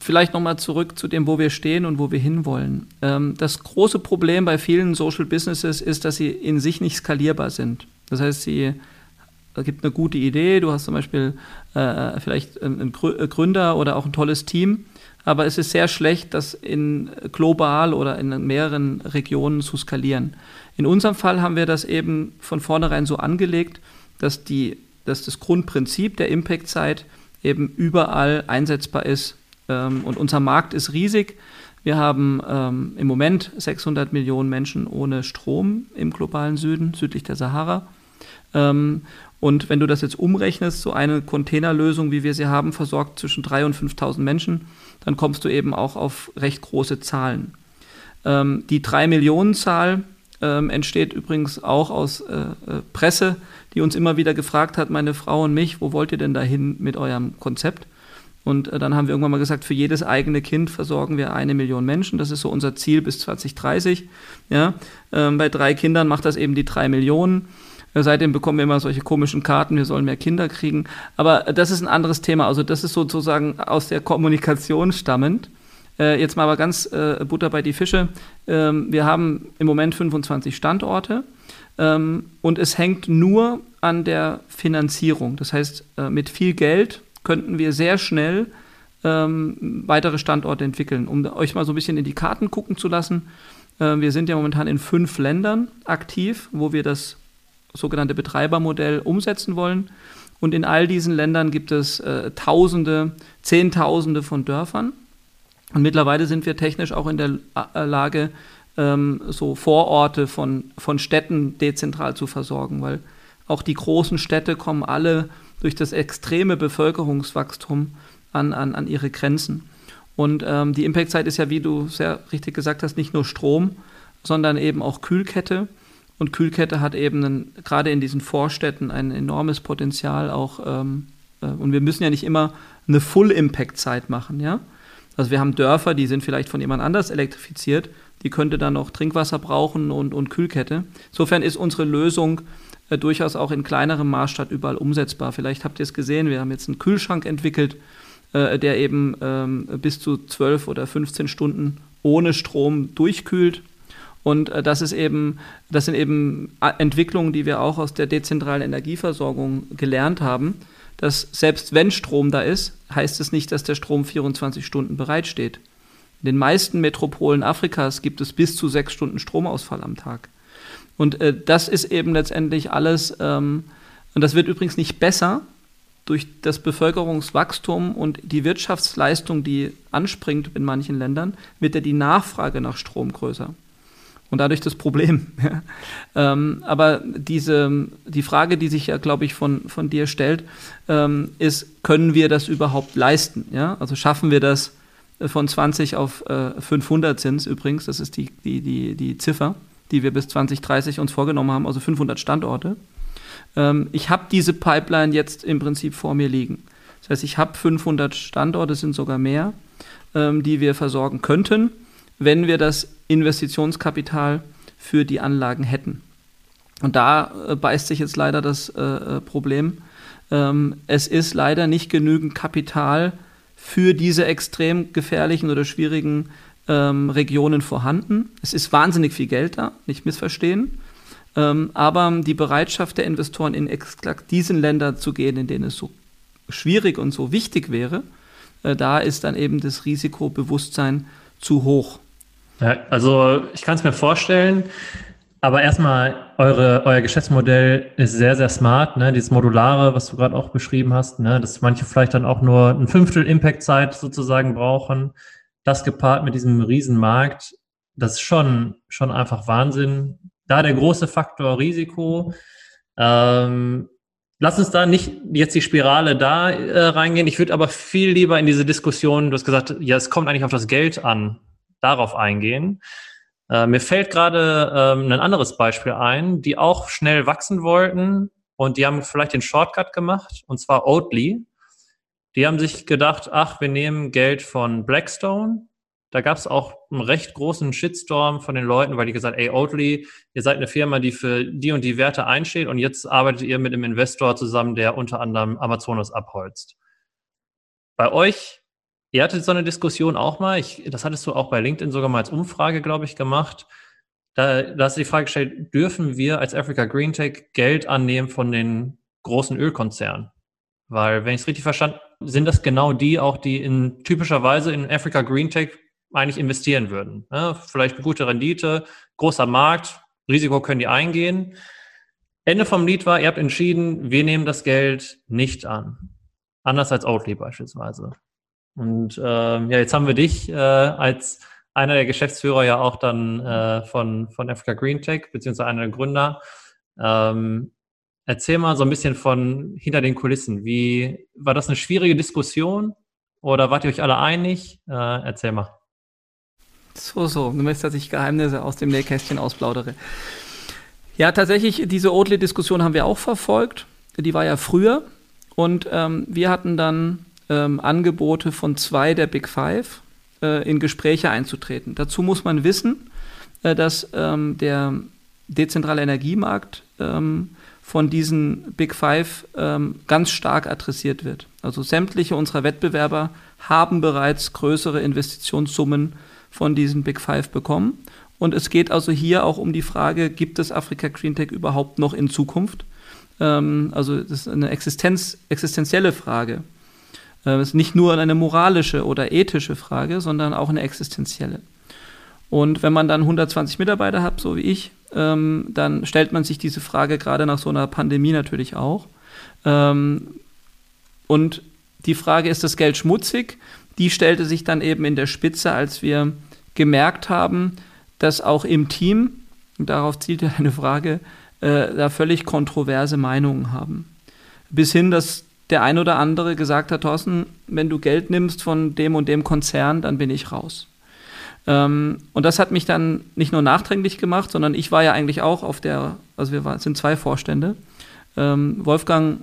vielleicht nochmal zurück zu dem, wo wir stehen und wo wir hinwollen. Ähm, das große Problem bei vielen Social Businesses ist, dass sie in sich nicht skalierbar sind. Das heißt, sie es gibt eine gute Idee, du hast zum Beispiel äh, vielleicht einen Gründer oder auch ein tolles Team, aber es ist sehr schlecht, das in global oder in mehreren Regionen zu skalieren. In unserem Fall haben wir das eben von vornherein so angelegt, dass, die, dass das Grundprinzip der Impact-Zeit eben überall einsetzbar ist. Ähm, und unser Markt ist riesig. Wir haben ähm, im Moment 600 Millionen Menschen ohne Strom im globalen Süden, südlich der Sahara. Ähm, und wenn du das jetzt umrechnest, so eine Containerlösung, wie wir sie haben, versorgt zwischen 3.000 und 5.000 Menschen, dann kommst du eben auch auf recht große Zahlen. Ähm, die 3 Millionen Zahl ähm, entsteht übrigens auch aus äh, äh, Presse, die uns immer wieder gefragt hat, meine Frau und mich, wo wollt ihr denn dahin mit eurem Konzept? Und äh, dann haben wir irgendwann mal gesagt, für jedes eigene Kind versorgen wir eine Million Menschen. Das ist so unser Ziel bis 2030. Ja? Ähm, bei drei Kindern macht das eben die drei Millionen. Äh, seitdem bekommen wir immer solche komischen Karten, wir sollen mehr Kinder kriegen. Aber äh, das ist ein anderes Thema. Also das ist sozusagen aus der Kommunikation stammend. Äh, jetzt mal aber ganz äh, Butter bei die Fische. Ähm, wir haben im Moment 25 Standorte ähm, und es hängt nur an der Finanzierung. Das heißt, äh, mit viel Geld könnten wir sehr schnell ähm, weitere Standorte entwickeln. Um euch mal so ein bisschen in die Karten gucken zu lassen. Äh, wir sind ja momentan in fünf Ländern aktiv, wo wir das sogenannte Betreibermodell umsetzen wollen. Und in all diesen Ländern gibt es äh, Tausende, Zehntausende von Dörfern. Und mittlerweile sind wir technisch auch in der äh, Lage, ähm, so Vororte von, von Städten dezentral zu versorgen, weil auch die großen Städte kommen alle durch das extreme Bevölkerungswachstum an, an, an ihre Grenzen. Und ähm, die Impactzeit ist ja, wie du sehr richtig gesagt hast, nicht nur Strom, sondern eben auch Kühlkette. Und Kühlkette hat eben einen, gerade in diesen Vorstädten ein enormes Potenzial auch. Ähm, äh, und wir müssen ja nicht immer eine Full-Impact-Zeit machen, ja. Also wir haben Dörfer, die sind vielleicht von jemand anders elektrifiziert, die könnte dann noch Trinkwasser brauchen und, und Kühlkette. Insofern ist unsere Lösung äh, durchaus auch in kleinerem Maßstab überall umsetzbar. Vielleicht habt ihr es gesehen, wir haben jetzt einen Kühlschrank entwickelt, äh, der eben ähm, bis zu 12 oder 15 Stunden ohne Strom durchkühlt. Und äh, das ist eben, das sind eben äh, Entwicklungen, die wir auch aus der dezentralen Energieversorgung gelernt haben, dass selbst wenn Strom da ist, heißt es nicht, dass der Strom 24 Stunden bereitsteht. In den meisten Metropolen Afrikas gibt es bis zu sechs Stunden Stromausfall am Tag. Und äh, das ist eben letztendlich alles, ähm, und das wird übrigens nicht besser durch das Bevölkerungswachstum und die Wirtschaftsleistung, die anspringt in manchen Ländern, wird ja die Nachfrage nach Strom größer. Und dadurch das Problem. ähm, aber diese, die Frage, die sich ja, glaube ich, von, von dir stellt, ähm, ist, können wir das überhaupt leisten? Ja? Also schaffen wir das äh, von 20 auf äh, 500 sind es übrigens, das ist die, die, die, die Ziffer die wir bis 2030 uns vorgenommen haben, also 500 Standorte. Ähm, ich habe diese Pipeline jetzt im Prinzip vor mir liegen. Das heißt, ich habe 500 Standorte, sind sogar mehr, ähm, die wir versorgen könnten, wenn wir das Investitionskapital für die Anlagen hätten. Und da äh, beißt sich jetzt leider das äh, äh Problem. Ähm, es ist leider nicht genügend Kapital für diese extrem gefährlichen oder schwierigen ähm, Regionen vorhanden. Es ist wahnsinnig viel Geld da, nicht missverstehen. Ähm, aber die Bereitschaft der Investoren in exakt diesen Ländern zu gehen, in denen es so schwierig und so wichtig wäre, äh, da ist dann eben das Risikobewusstsein zu hoch. Ja, also ich kann es mir vorstellen, aber erstmal, eure, euer Geschäftsmodell ist sehr, sehr smart, ne? Dieses Modulare, was du gerade auch beschrieben hast, ne? dass manche vielleicht dann auch nur ein Fünftel Impact-Zeit sozusagen brauchen das gepaart mit diesem Riesenmarkt, das ist schon, schon einfach Wahnsinn. Da der große Faktor Risiko. Ähm, lass uns da nicht jetzt die Spirale da äh, reingehen. Ich würde aber viel lieber in diese Diskussion, du hast gesagt, ja, es kommt eigentlich auf das Geld an, darauf eingehen. Äh, mir fällt gerade ähm, ein anderes Beispiel ein, die auch schnell wachsen wollten und die haben vielleicht den Shortcut gemacht, und zwar Oatly. Die haben sich gedacht, ach, wir nehmen Geld von Blackstone. Da gab es auch einen recht großen Shitstorm von den Leuten, weil die gesagt, ey, Oatly, ihr seid eine Firma, die für die und die Werte einsteht und jetzt arbeitet ihr mit einem Investor zusammen, der unter anderem Amazonas abholzt. Bei euch, ihr hattet so eine Diskussion auch mal, ich, das hattest du auch bei LinkedIn sogar mal als Umfrage, glaube ich, gemacht. Da, da hast du die Frage gestellt, dürfen wir als Africa Green Tech Geld annehmen von den großen Ölkonzernen? Weil, wenn ich es richtig verstanden sind das genau die auch, die in typischerweise in Africa Green Tech eigentlich investieren würden. Ja, vielleicht eine gute Rendite, großer Markt, Risiko können die eingehen. Ende vom Lied war, ihr habt entschieden, wir nehmen das Geld nicht an. Anders als Oatly beispielsweise. Und äh, ja, jetzt haben wir dich äh, als einer der Geschäftsführer ja auch dann äh, von, von Africa Green Tech, beziehungsweise einer der Gründer. Ähm, erzähl mal so ein bisschen von hinter den Kulissen. Wie war das eine schwierige Diskussion oder wart ihr euch alle einig? Äh, erzähl mal. So, so. Du möchtest, dass ich Geheimnisse aus dem Nähkästchen ausplaudere. Ja, tatsächlich, diese Oatly-Diskussion haben wir auch verfolgt. Die war ja früher. Und ähm, wir hatten dann ähm, Angebote von zwei der Big Five äh, in Gespräche einzutreten. Dazu muss man wissen, äh, dass ähm, der dezentrale Energiemarkt ähm, von diesen Big Five ähm, ganz stark adressiert wird. Also sämtliche unserer Wettbewerber haben bereits größere Investitionssummen von diesen Big Five bekommen. Und es geht also hier auch um die Frage, gibt es Afrika Green Tech überhaupt noch in Zukunft? Ähm, also das ist eine Existenz, existenzielle Frage. Äh, es ist nicht nur eine moralische oder ethische Frage, sondern auch eine existenzielle. Und wenn man dann 120 Mitarbeiter hat, so wie ich, ähm, dann stellt man sich diese Frage gerade nach so einer Pandemie natürlich auch. Ähm, und die Frage, ist das Geld schmutzig? Die stellte sich dann eben in der Spitze, als wir gemerkt haben, dass auch im Team, und darauf zielt ja eine Frage, äh, da völlig kontroverse Meinungen haben. Bis hin, dass der ein oder andere gesagt hat, Thorsten, wenn du Geld nimmst von dem und dem Konzern, dann bin ich raus. Ähm, und das hat mich dann nicht nur nachträglich gemacht, sondern ich war ja eigentlich auch auf der, also wir war, sind zwei Vorstände. Ähm, Wolfgang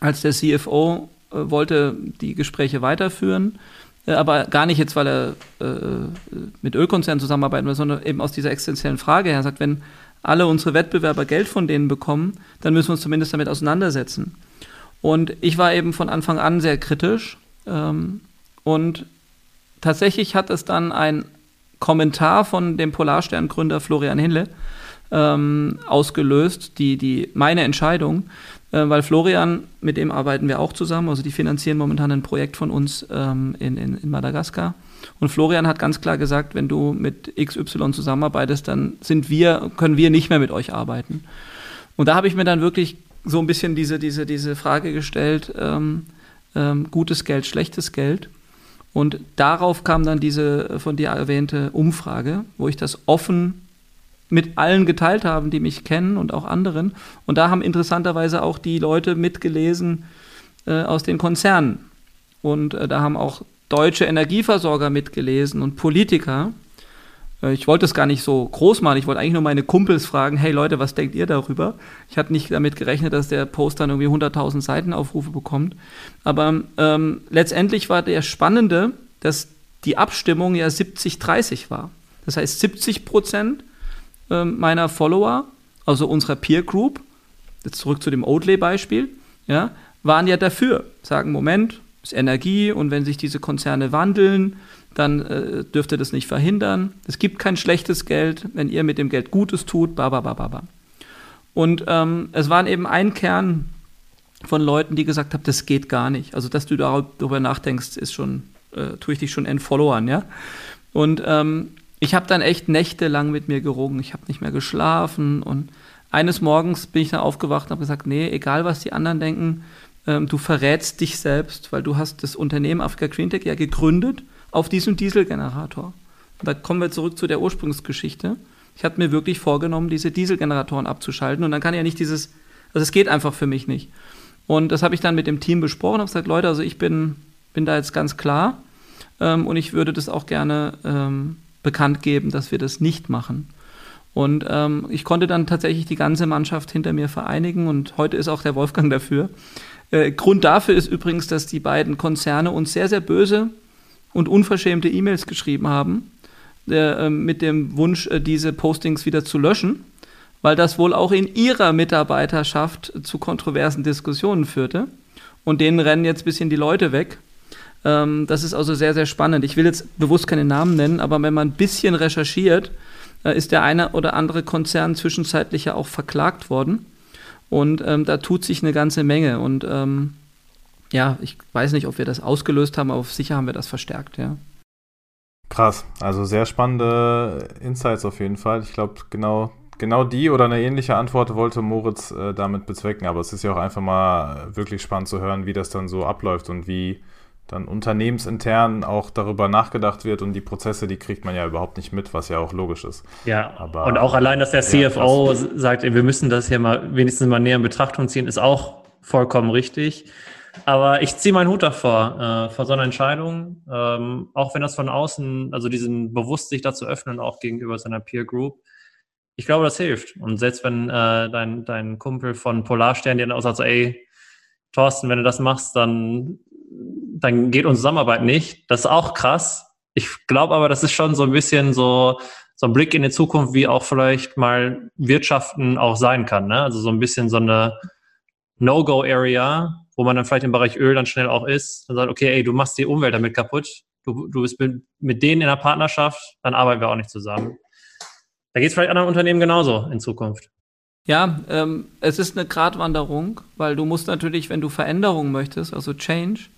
als der CFO äh, wollte die Gespräche weiterführen, äh, aber gar nicht jetzt, weil er äh, mit Ölkonzernen zusammenarbeiten will, sondern eben aus dieser existenziellen Frage her. Er sagt, wenn alle unsere Wettbewerber Geld von denen bekommen, dann müssen wir uns zumindest damit auseinandersetzen. Und ich war eben von Anfang an sehr kritisch. Ähm, und tatsächlich hat es dann ein Kommentar von dem Polarstern-Gründer Florian Hinle ähm, ausgelöst, die, die, meine Entscheidung, äh, weil Florian, mit dem arbeiten wir auch zusammen, also die finanzieren momentan ein Projekt von uns ähm, in, in, in Madagaskar. Und Florian hat ganz klar gesagt, wenn du mit XY zusammenarbeitest, dann sind wir, können wir nicht mehr mit euch arbeiten. Und da habe ich mir dann wirklich so ein bisschen diese, diese, diese Frage gestellt, ähm, ähm, gutes Geld, schlechtes Geld. Und darauf kam dann diese von dir erwähnte Umfrage, wo ich das offen mit allen geteilt habe, die mich kennen und auch anderen. Und da haben interessanterweise auch die Leute mitgelesen äh, aus den Konzernen. Und äh, da haben auch deutsche Energieversorger mitgelesen und Politiker. Äh, ich wollte es gar nicht so groß machen. Ich wollte eigentlich nur meine Kumpels fragen, hey Leute, was denkt ihr darüber? Ich hatte nicht damit gerechnet, dass der Post dann irgendwie 100.000 Seitenaufrufe bekommt. Aber ähm, letztendlich war der Spannende, dass die Abstimmung ja 70-30 war. Das heißt, 70 Prozent ähm, meiner Follower, also unserer Peer Group, jetzt zurück zu dem Oatly-Beispiel, ja, waren ja dafür. Sagen, Moment, ist Energie und wenn sich diese Konzerne wandeln, dann äh, dürft ihr das nicht verhindern. Es gibt kein schlechtes Geld, wenn ihr mit dem Geld Gutes tut, ba, ba, ba, ba, ba. Und ähm, es waren eben ein Kern von Leuten, die gesagt haben, das geht gar nicht. Also, dass du darüber nachdenkst, ist schon, äh, tue ich dich schon entfollowern, ja. Und ähm, ich habe dann echt nächtelang mit mir gerungen. Ich habe nicht mehr geschlafen und eines Morgens bin ich dann aufgewacht und habe gesagt, nee, egal was die anderen denken, ähm, du verrätst dich selbst, weil du hast das Unternehmen Afrika Green Tech ja gegründet auf diesem Dieselgenerator. Und da kommen wir zurück zu der Ursprungsgeschichte. Ich hatte mir wirklich vorgenommen, diese Dieselgeneratoren abzuschalten und dann kann ja nicht dieses, also es geht einfach für mich nicht. Und das habe ich dann mit dem Team besprochen, habe gesagt, Leute, also ich bin, bin da jetzt ganz klar ähm, und ich würde das auch gerne ähm, bekannt geben, dass wir das nicht machen. Und ähm, ich konnte dann tatsächlich die ganze Mannschaft hinter mir vereinigen und heute ist auch der Wolfgang dafür. Äh, Grund dafür ist übrigens, dass die beiden Konzerne uns sehr, sehr böse und unverschämte E-Mails geschrieben haben, äh, mit dem Wunsch, äh, diese Postings wieder zu löschen, weil das wohl auch in ihrer Mitarbeiterschaft zu kontroversen Diskussionen führte. Und denen rennen jetzt ein bisschen die Leute weg. Ähm, das ist also sehr, sehr spannend. Ich will jetzt bewusst keine Namen nennen, aber wenn man ein bisschen recherchiert, ist der eine oder andere Konzern zwischenzeitlich ja auch verklagt worden. Und ähm, da tut sich eine ganze Menge. Und ähm, ja, ich weiß nicht, ob wir das ausgelöst haben, aber sicher haben wir das verstärkt, ja. Krass, also sehr spannende Insights auf jeden Fall. Ich glaube, genau, genau die oder eine ähnliche Antwort wollte Moritz äh, damit bezwecken, aber es ist ja auch einfach mal wirklich spannend zu hören, wie das dann so abläuft und wie dann unternehmensintern auch darüber nachgedacht wird und die Prozesse, die kriegt man ja überhaupt nicht mit, was ja auch logisch ist. Ja, aber, und auch allein, dass der CFO ja, sagt, wir müssen das hier mal wenigstens mal näher in Betrachtung ziehen, ist auch vollkommen richtig. Aber ich ziehe meinen Hut davor, äh, vor so einer Entscheidung, ähm, auch wenn das von außen, also diesen bewusst sich dazu öffnen, auch gegenüber seiner Peer Group, ich glaube, das hilft. Und selbst wenn äh, dein, dein Kumpel von Polarstern dir dann auch sagt, so, ey, Thorsten, wenn du das machst, dann dann geht unsere Zusammenarbeit nicht. Das ist auch krass. Ich glaube aber, das ist schon so ein bisschen so, so ein Blick in die Zukunft, wie auch vielleicht mal Wirtschaften auch sein kann. Ne? Also so ein bisschen so eine No-Go-Area, wo man dann vielleicht im Bereich Öl dann schnell auch ist und sagt, okay, ey, du machst die Umwelt damit kaputt. Du, du bist mit, mit denen in der Partnerschaft, dann arbeiten wir auch nicht zusammen. Da geht es vielleicht anderen Unternehmen genauso in Zukunft. Ja, ähm, es ist eine Gratwanderung, weil du musst natürlich, wenn du Veränderungen möchtest, also Change,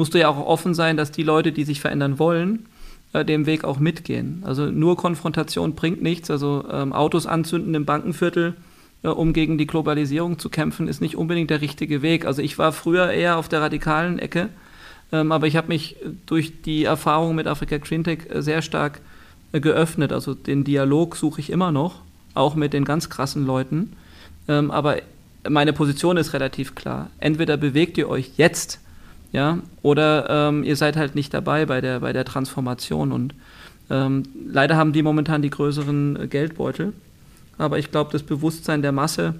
musst du ja auch offen sein, dass die Leute, die sich verändern wollen, äh, dem Weg auch mitgehen. Also nur Konfrontation bringt nichts. Also ähm, Autos anzünden im Bankenviertel, äh, um gegen die Globalisierung zu kämpfen, ist nicht unbedingt der richtige Weg. Also ich war früher eher auf der radikalen Ecke, ähm, aber ich habe mich durch die Erfahrung mit Afrika Green Tech äh, sehr stark äh, geöffnet. Also den Dialog suche ich immer noch, auch mit den ganz krassen Leuten. Ähm, aber meine Position ist relativ klar. Entweder bewegt ihr euch jetzt ja, oder ähm, ihr seid halt nicht dabei bei der, bei der Transformation und ähm, leider haben die momentan die größeren äh, Geldbeutel, aber ich glaube, das Bewusstsein der Masse,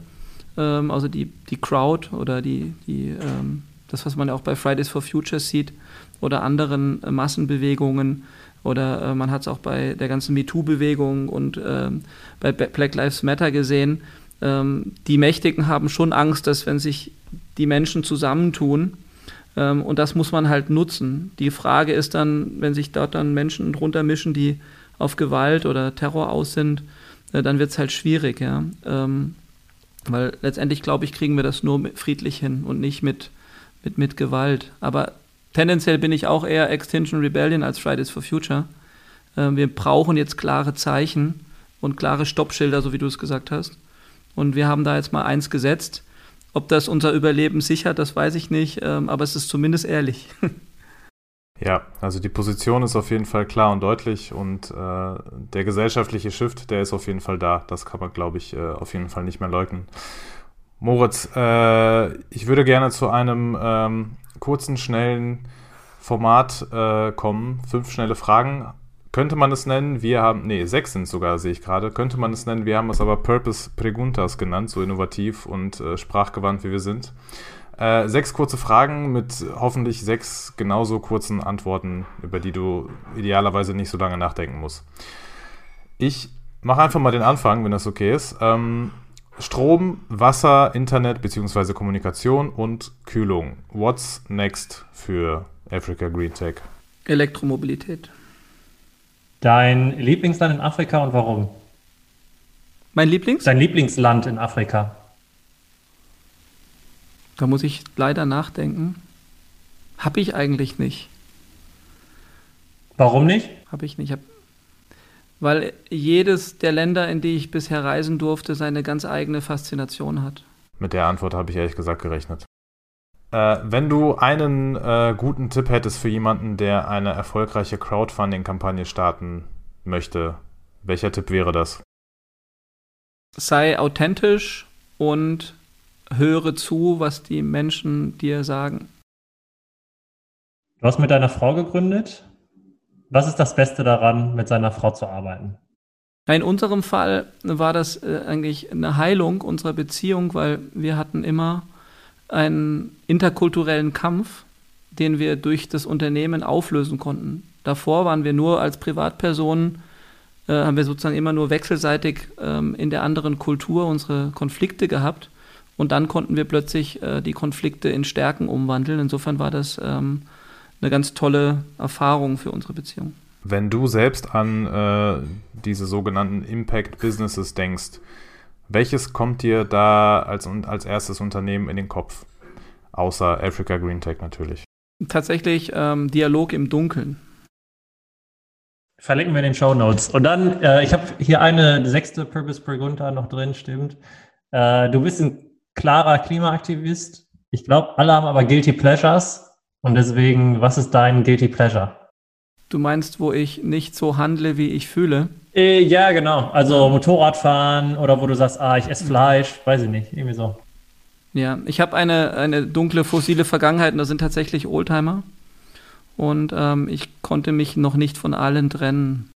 ähm, also die, die Crowd oder die, die, ähm, das, was man ja auch bei Fridays for Futures sieht oder anderen äh, Massenbewegungen oder äh, man hat es auch bei der ganzen MeToo-Bewegung und ähm, bei Black Lives Matter gesehen, ähm, die Mächtigen haben schon Angst, dass wenn sich die Menschen zusammentun, ähm, und das muss man halt nutzen. Die Frage ist dann, wenn sich dort dann Menschen drunter mischen, die auf Gewalt oder Terror aus sind, äh, dann wird es halt schwierig, ja. Ähm, weil letztendlich, glaube ich, kriegen wir das nur friedlich hin und nicht mit, mit, mit Gewalt. Aber tendenziell bin ich auch eher Extinction Rebellion als Fridays for Future. Ähm, wir brauchen jetzt klare Zeichen und klare Stoppschilder, so wie du es gesagt hast. Und wir haben da jetzt mal eins gesetzt. Ob das unser Überleben sichert, das weiß ich nicht, ähm, aber es ist zumindest ehrlich. Ja, also die Position ist auf jeden Fall klar und deutlich und äh, der gesellschaftliche Shift, der ist auf jeden Fall da. Das kann man, glaube ich, äh, auf jeden Fall nicht mehr leugnen. Moritz, äh, ich würde gerne zu einem ähm, kurzen, schnellen Format äh, kommen. Fünf schnelle Fragen könnte man es nennen, wir haben, nee, sechs sind sogar, sehe ich gerade, könnte man es nennen, wir haben es aber Purpose Preguntas genannt, so innovativ und äh, sprachgewandt wie wir sind. Äh, sechs kurze Fragen mit hoffentlich sechs genauso kurzen Antworten, über die du idealerweise nicht so lange nachdenken musst. Ich mache einfach mal den Anfang, wenn das okay ist. Ähm, Strom, Wasser, Internet bzw. Kommunikation und Kühlung. What's next für Africa Green Tech? Elektromobilität. Dein Lieblingsland in Afrika und warum? Mein Lieblings? Dein Lieblingsland in Afrika. Da muss ich leider nachdenken. Hab ich eigentlich nicht. Warum nicht? Hab ich nicht. Hab, weil jedes der Länder, in die ich bisher reisen durfte, seine ganz eigene Faszination hat. Mit der Antwort habe ich ehrlich gesagt gerechnet. Äh, wenn du einen äh, guten Tipp hättest für jemanden, der eine erfolgreiche Crowdfunding-Kampagne starten möchte, welcher Tipp wäre das? Sei authentisch und höre zu, was die Menschen dir sagen. Du hast mit deiner Frau gegründet. Was ist das Beste daran, mit seiner Frau zu arbeiten? In unserem Fall war das äh, eigentlich eine Heilung unserer Beziehung, weil wir hatten immer einen interkulturellen Kampf, den wir durch das Unternehmen auflösen konnten. Davor waren wir nur als Privatpersonen, äh, haben wir sozusagen immer nur wechselseitig ähm, in der anderen Kultur unsere Konflikte gehabt. Und dann konnten wir plötzlich äh, die Konflikte in Stärken umwandeln. Insofern war das ähm, eine ganz tolle Erfahrung für unsere Beziehung. Wenn du selbst an äh, diese sogenannten Impact Businesses denkst, welches kommt dir da als, als erstes Unternehmen in den Kopf? außer Africa Green Tech natürlich. Tatsächlich ähm, Dialog im Dunkeln. Verlinken wir in den Show Notes. Und dann, äh, ich habe hier eine sechste Purpose Pregunta noch drin, stimmt. Äh, du bist ein klarer Klimaaktivist. Ich glaube, alle haben aber Guilty Pleasures. Und deswegen, was ist dein Guilty Pleasure? Du meinst, wo ich nicht so handle, wie ich fühle? Äh, ja, genau. Also Motorradfahren oder wo du sagst, ah, ich esse Fleisch, weiß ich nicht, irgendwie so. Ja, ich habe eine, eine dunkle fossile Vergangenheit und das sind tatsächlich Oldtimer. Und ähm, ich konnte mich noch nicht von allen trennen.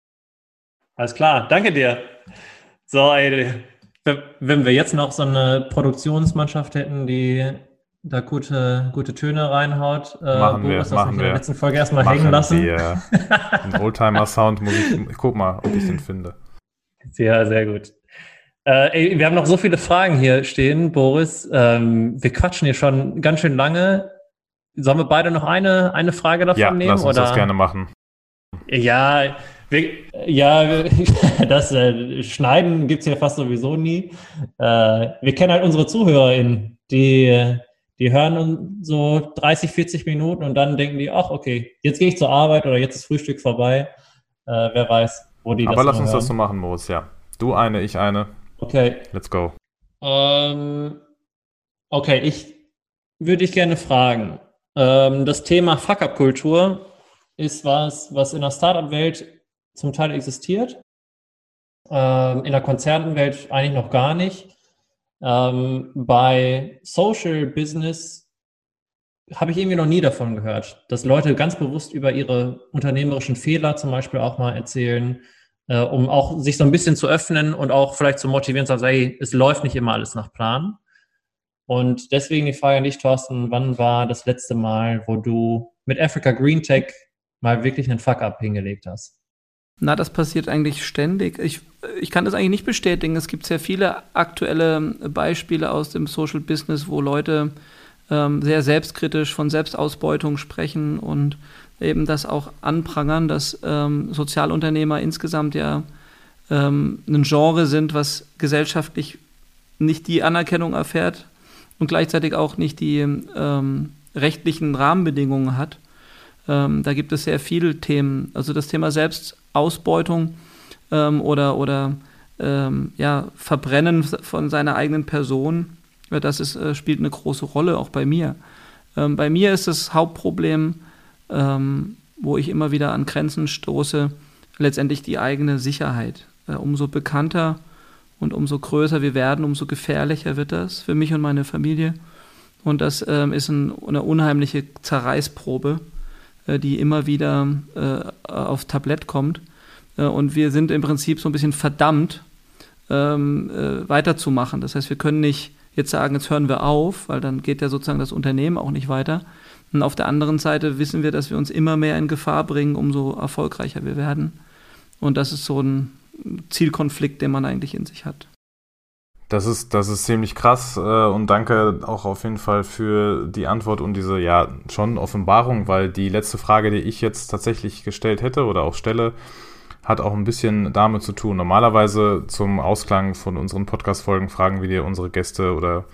Alles klar, danke dir. So, ey, wenn wir jetzt noch so eine Produktionsmannschaft hätten, die da gute, gute Töne reinhaut. Äh, machen wir, das machen in wir. der letzten Folge erstmal hängen lassen. Äh, den Oldtimer-Sound muss ich, ich guck mal, ob ich den finde. Ja, sehr gut. Äh, ey, wir haben noch so viele Fragen hier stehen, Boris. Ähm, wir quatschen hier schon ganz schön lange. Sollen wir beide noch eine, eine Frage davon ja, nehmen? Lass uns oder? das gerne machen. Ja, wir, ja, das äh, Schneiden gibt es ja fast sowieso nie. Äh, wir kennen halt unsere ZuhörerInnen, die die hören so 30, 40 Minuten und dann denken die, ach, okay, jetzt gehe ich zur Arbeit oder jetzt ist Frühstück vorbei. Äh, wer weiß, wo die Aber lass uns hören. das so machen, Moritz, ja. Du eine, ich eine. Okay. Let's go. Ähm, okay, ich würde dich gerne fragen. Ähm, das Thema Fuck-Up-Kultur ist was, was in der Startup-Welt zum Teil existiert. Ähm, in der Konzernwelt eigentlich noch gar nicht. Ähm, bei Social Business habe ich irgendwie noch nie davon gehört, dass Leute ganz bewusst über ihre unternehmerischen Fehler zum Beispiel auch mal erzählen, äh, um auch sich so ein bisschen zu öffnen und auch vielleicht zu motivieren, zu sagen, hey, es läuft nicht immer alles nach Plan. Und deswegen die Frage an dich, Thorsten, wann war das letzte Mal, wo du mit Africa Green Tech mal wirklich einen Fuck-up hingelegt hast? Na, das passiert eigentlich ständig. Ich, ich kann das eigentlich nicht bestätigen. Es gibt sehr viele aktuelle Beispiele aus dem Social Business, wo Leute ähm, sehr selbstkritisch von Selbstausbeutung sprechen und eben das auch anprangern, dass ähm, Sozialunternehmer insgesamt ja ähm, ein Genre sind, was gesellschaftlich nicht die Anerkennung erfährt und gleichzeitig auch nicht die ähm, rechtlichen Rahmenbedingungen hat. Ähm, da gibt es sehr viele Themen. Also das Thema Selbstausbeutung ähm, oder, oder ähm, ja, Verbrennen von seiner eigenen Person, das ist, äh, spielt eine große Rolle, auch bei mir. Ähm, bei mir ist das Hauptproblem, ähm, wo ich immer wieder an Grenzen stoße, letztendlich die eigene Sicherheit. Äh, umso bekannter und umso größer wir werden, umso gefährlicher wird das für mich und meine Familie. Und das ähm, ist ein, eine unheimliche Zerreißprobe, die immer wieder äh, aufs Tablett kommt. Äh, und wir sind im Prinzip so ein bisschen verdammt, ähm, äh, weiterzumachen. Das heißt, wir können nicht jetzt sagen, jetzt hören wir auf, weil dann geht ja sozusagen das Unternehmen auch nicht weiter. Und auf der anderen Seite wissen wir, dass wir uns immer mehr in Gefahr bringen, umso erfolgreicher wir werden. Und das ist so ein Zielkonflikt, den man eigentlich in sich hat. Das ist, das ist ziemlich krass äh, und danke auch auf jeden Fall für die Antwort und diese, ja, schon Offenbarung, weil die letzte Frage, die ich jetzt tatsächlich gestellt hätte oder auch stelle, hat auch ein bisschen damit zu tun. Normalerweise zum Ausklang von unseren Podcast-Folgen fragen wir dir unsere Gäste oder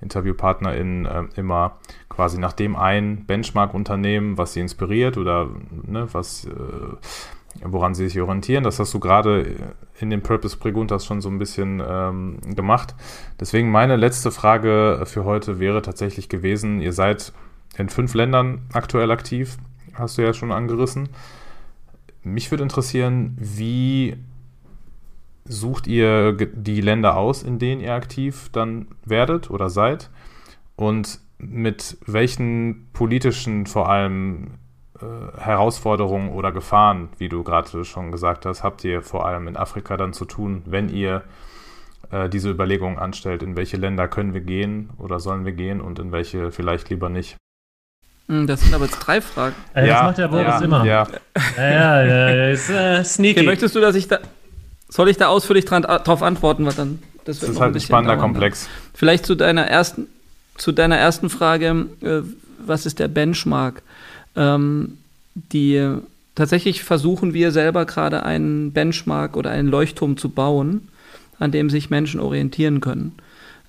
InterviewpartnerInnen äh, immer quasi nach dem ein Benchmark-Unternehmen, was sie inspiriert oder ne, was, äh, woran sie sich orientieren. Das hast du gerade in den Purpose Preguntas schon so ein bisschen ähm, gemacht. Deswegen meine letzte Frage für heute wäre tatsächlich gewesen, ihr seid in fünf Ländern aktuell aktiv, hast du ja schon angerissen. Mich würde interessieren, wie sucht ihr die Länder aus, in denen ihr aktiv dann werdet oder seid? Und mit welchen politischen vor allem äh, Herausforderungen oder Gefahren, wie du gerade schon gesagt hast, habt ihr vor allem in Afrika dann zu tun, wenn ihr äh, diese Überlegungen anstellt, in welche Länder können wir gehen oder sollen wir gehen und in welche vielleicht lieber nicht? Das sind aber jetzt drei Fragen. Äh, ja, das macht der Boris ja, immer. Ja, ja, ja, ja ist äh, sneaky. Okay, möchtest du, dass ich da. Soll ich da ausführlich dran, darauf antworten? Weil dann, das, das ist halt ein spannender dauern, Komplex. Vielleicht zu deiner ersten, zu deiner ersten Frage, äh, was ist der Benchmark? Ähm, die tatsächlich versuchen wir selber gerade einen Benchmark oder einen Leuchtturm zu bauen, an dem sich Menschen orientieren können.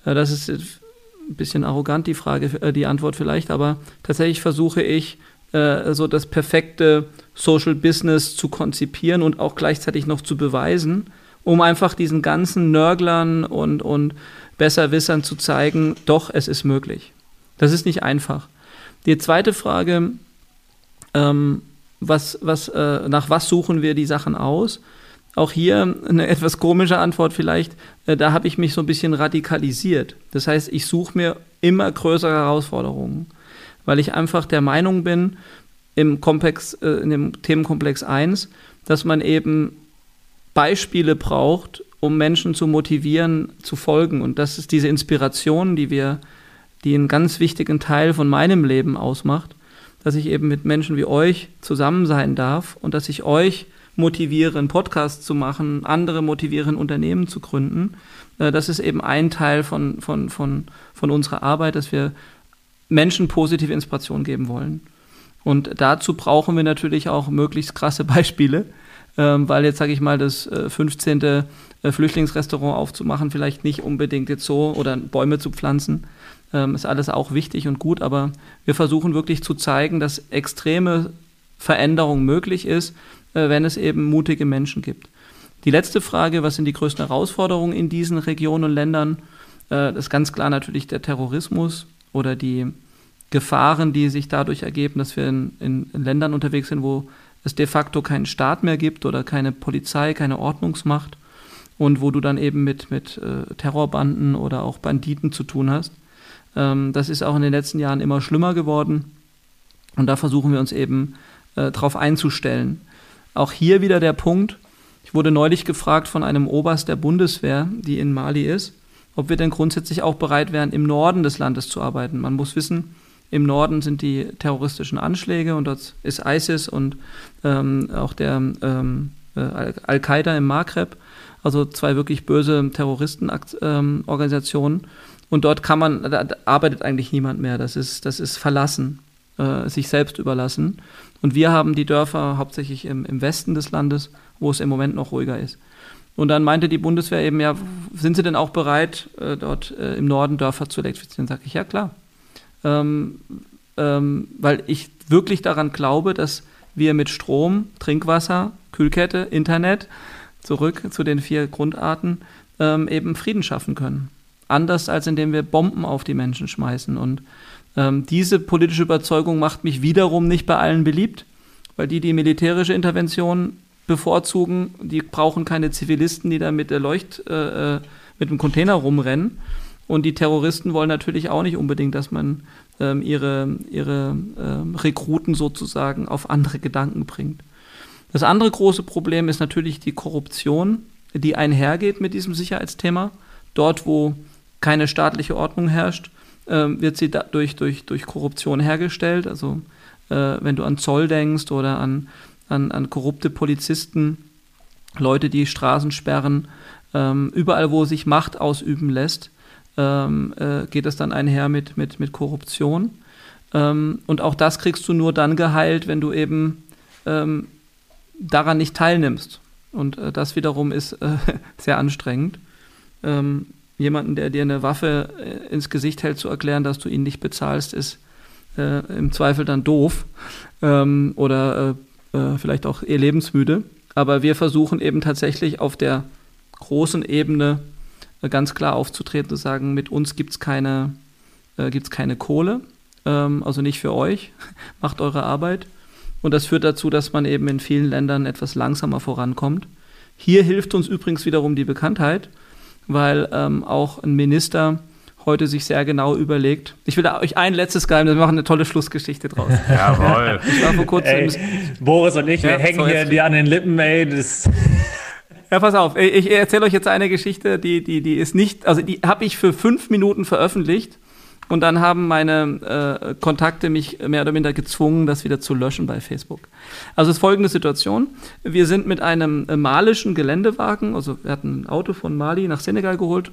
Äh, das ist ein bisschen arrogant die Frage, äh, die Antwort vielleicht, aber tatsächlich versuche ich, äh, so das perfekte Social Business zu konzipieren und auch gleichzeitig noch zu beweisen, um einfach diesen ganzen Nörglern und, und Besserwissern zu zeigen, doch, es ist möglich. Das ist nicht einfach. Die zweite Frage, ähm, was, was, äh, nach was suchen wir die Sachen aus? Auch hier eine etwas komische Antwort vielleicht. Äh, da habe ich mich so ein bisschen radikalisiert. Das heißt, ich suche mir immer größere Herausforderungen, weil ich einfach der Meinung bin, im Komplex, äh, in dem Themenkomplex 1, dass man eben Beispiele braucht, um Menschen zu motivieren, zu folgen. Und das ist diese Inspiration, die wir, die einen ganz wichtigen Teil von meinem Leben ausmacht, dass ich eben mit Menschen wie euch zusammen sein darf und dass ich euch motiviere, einen Podcast zu machen, andere motivieren, Unternehmen zu gründen. Äh, das ist eben ein Teil von, von, von, von unserer Arbeit, dass wir Menschen positive Inspiration geben wollen. Und dazu brauchen wir natürlich auch möglichst krasse Beispiele, ähm, weil jetzt sage ich mal, das 15. Äh, äh, Flüchtlingsrestaurant aufzumachen, vielleicht nicht unbedingt jetzt so oder Bäume zu pflanzen, ähm, ist alles auch wichtig und gut, aber wir versuchen wirklich zu zeigen, dass extreme Veränderung möglich ist, äh, wenn es eben mutige Menschen gibt. Die letzte Frage, was sind die größten Herausforderungen in diesen Regionen und Ländern? Das ist ganz klar natürlich der Terrorismus oder die Gefahren, die sich dadurch ergeben, dass wir in, in, Ländern unterwegs sind, wo es de facto keinen Staat mehr gibt oder keine Polizei, keine Ordnungsmacht und wo du dann eben mit, mit äh, Terrorbanden oder auch Banditen zu tun hast. Ähm, das ist auch in den letzten Jahren immer schlimmer geworden und da versuchen wir uns eben äh, darauf einzustellen. Auch hier wieder der Punkt, ich wurde neulich gefragt von einem Oberst der Bundeswehr, die in Mali ist, ob wir denn grundsätzlich auch bereit wären, im Norden des Landes zu arbeiten. Man muss wissen, im Norden sind die terroristischen Anschläge und dort ist ISIS und ähm, auch der ähm, äh, Al-Qaida im Maghreb, also zwei wirklich böse Terroristenorganisationen. Ähm, und dort kann man, da arbeitet eigentlich niemand mehr. Das ist, das ist verlassen, äh, sich selbst überlassen. Und wir haben die Dörfer hauptsächlich im, im Westen des Landes, wo es im Moment noch ruhiger ist. Und dann meinte die Bundeswehr eben, ja, sind Sie denn auch bereit, äh, dort äh, im Norden Dörfer zu elektrifizieren? Sag ich, ja klar ähm, ähm, weil ich wirklich daran glaube, dass wir mit Strom, Trinkwasser, Kühlkette, Internet, zurück zu den vier Grundarten, ähm, eben Frieden schaffen können. Anders als indem wir Bomben auf die Menschen schmeißen. Und ähm, diese politische Überzeugung macht mich wiederum nicht bei allen beliebt, weil die, die militärische Intervention bevorzugen, die brauchen keine Zivilisten, die da mit der Leucht, äh, äh mit dem Container rumrennen. Und die Terroristen wollen natürlich auch nicht unbedingt, dass man ähm, ihre, ihre ähm, Rekruten sozusagen auf andere Gedanken bringt. Das andere große Problem ist natürlich die Korruption, die einhergeht mit diesem Sicherheitsthema. Dort, wo keine staatliche Ordnung herrscht, äh, wird sie dadurch durch, durch Korruption hergestellt. Also äh, wenn du an Zoll denkst oder an, an, an korrupte Polizisten, Leute, die Straßen sperren, ähm, überall, wo sich Macht ausüben lässt, ähm, äh, geht es dann einher mit, mit, mit Korruption. Ähm, und auch das kriegst du nur dann geheilt, wenn du eben ähm, daran nicht teilnimmst. Und äh, das wiederum ist sehr anstrengend. Ähm, jemanden, der dir eine Waffe äh, ins Gesicht hält, zu erklären, dass du ihn nicht bezahlst, ist äh, im Zweifel dann doof ähm, oder äh, vielleicht auch eher lebensmüde. Aber wir versuchen eben tatsächlich auf der großen Ebene ganz klar aufzutreten, zu sagen, mit uns gibt es keine, äh, gibt's keine Kohle, ähm, also nicht für euch, macht eure Arbeit. Und das führt dazu, dass man eben in vielen Ländern etwas langsamer vorankommt. Hier hilft uns übrigens wiederum die Bekanntheit, weil ähm, auch ein Minister heute sich sehr genau überlegt. Ich will euch ein letztes Geheimnis, wir machen eine tolle Schlussgeschichte draus. Jawohl. Ich war vor kurzem. Ey, Boris und ich, ja, wir hängen hier dir an den Lippen, ey. Das ja, pass auf, ich erzähle euch jetzt eine Geschichte, die, die, die ist nicht, also die habe ich für fünf Minuten veröffentlicht und dann haben meine äh, Kontakte mich mehr oder minder gezwungen, das wieder zu löschen bei Facebook. Also es ist folgende Situation. Wir sind mit einem äh, malischen Geländewagen, also wir hatten ein Auto von Mali nach Senegal geholt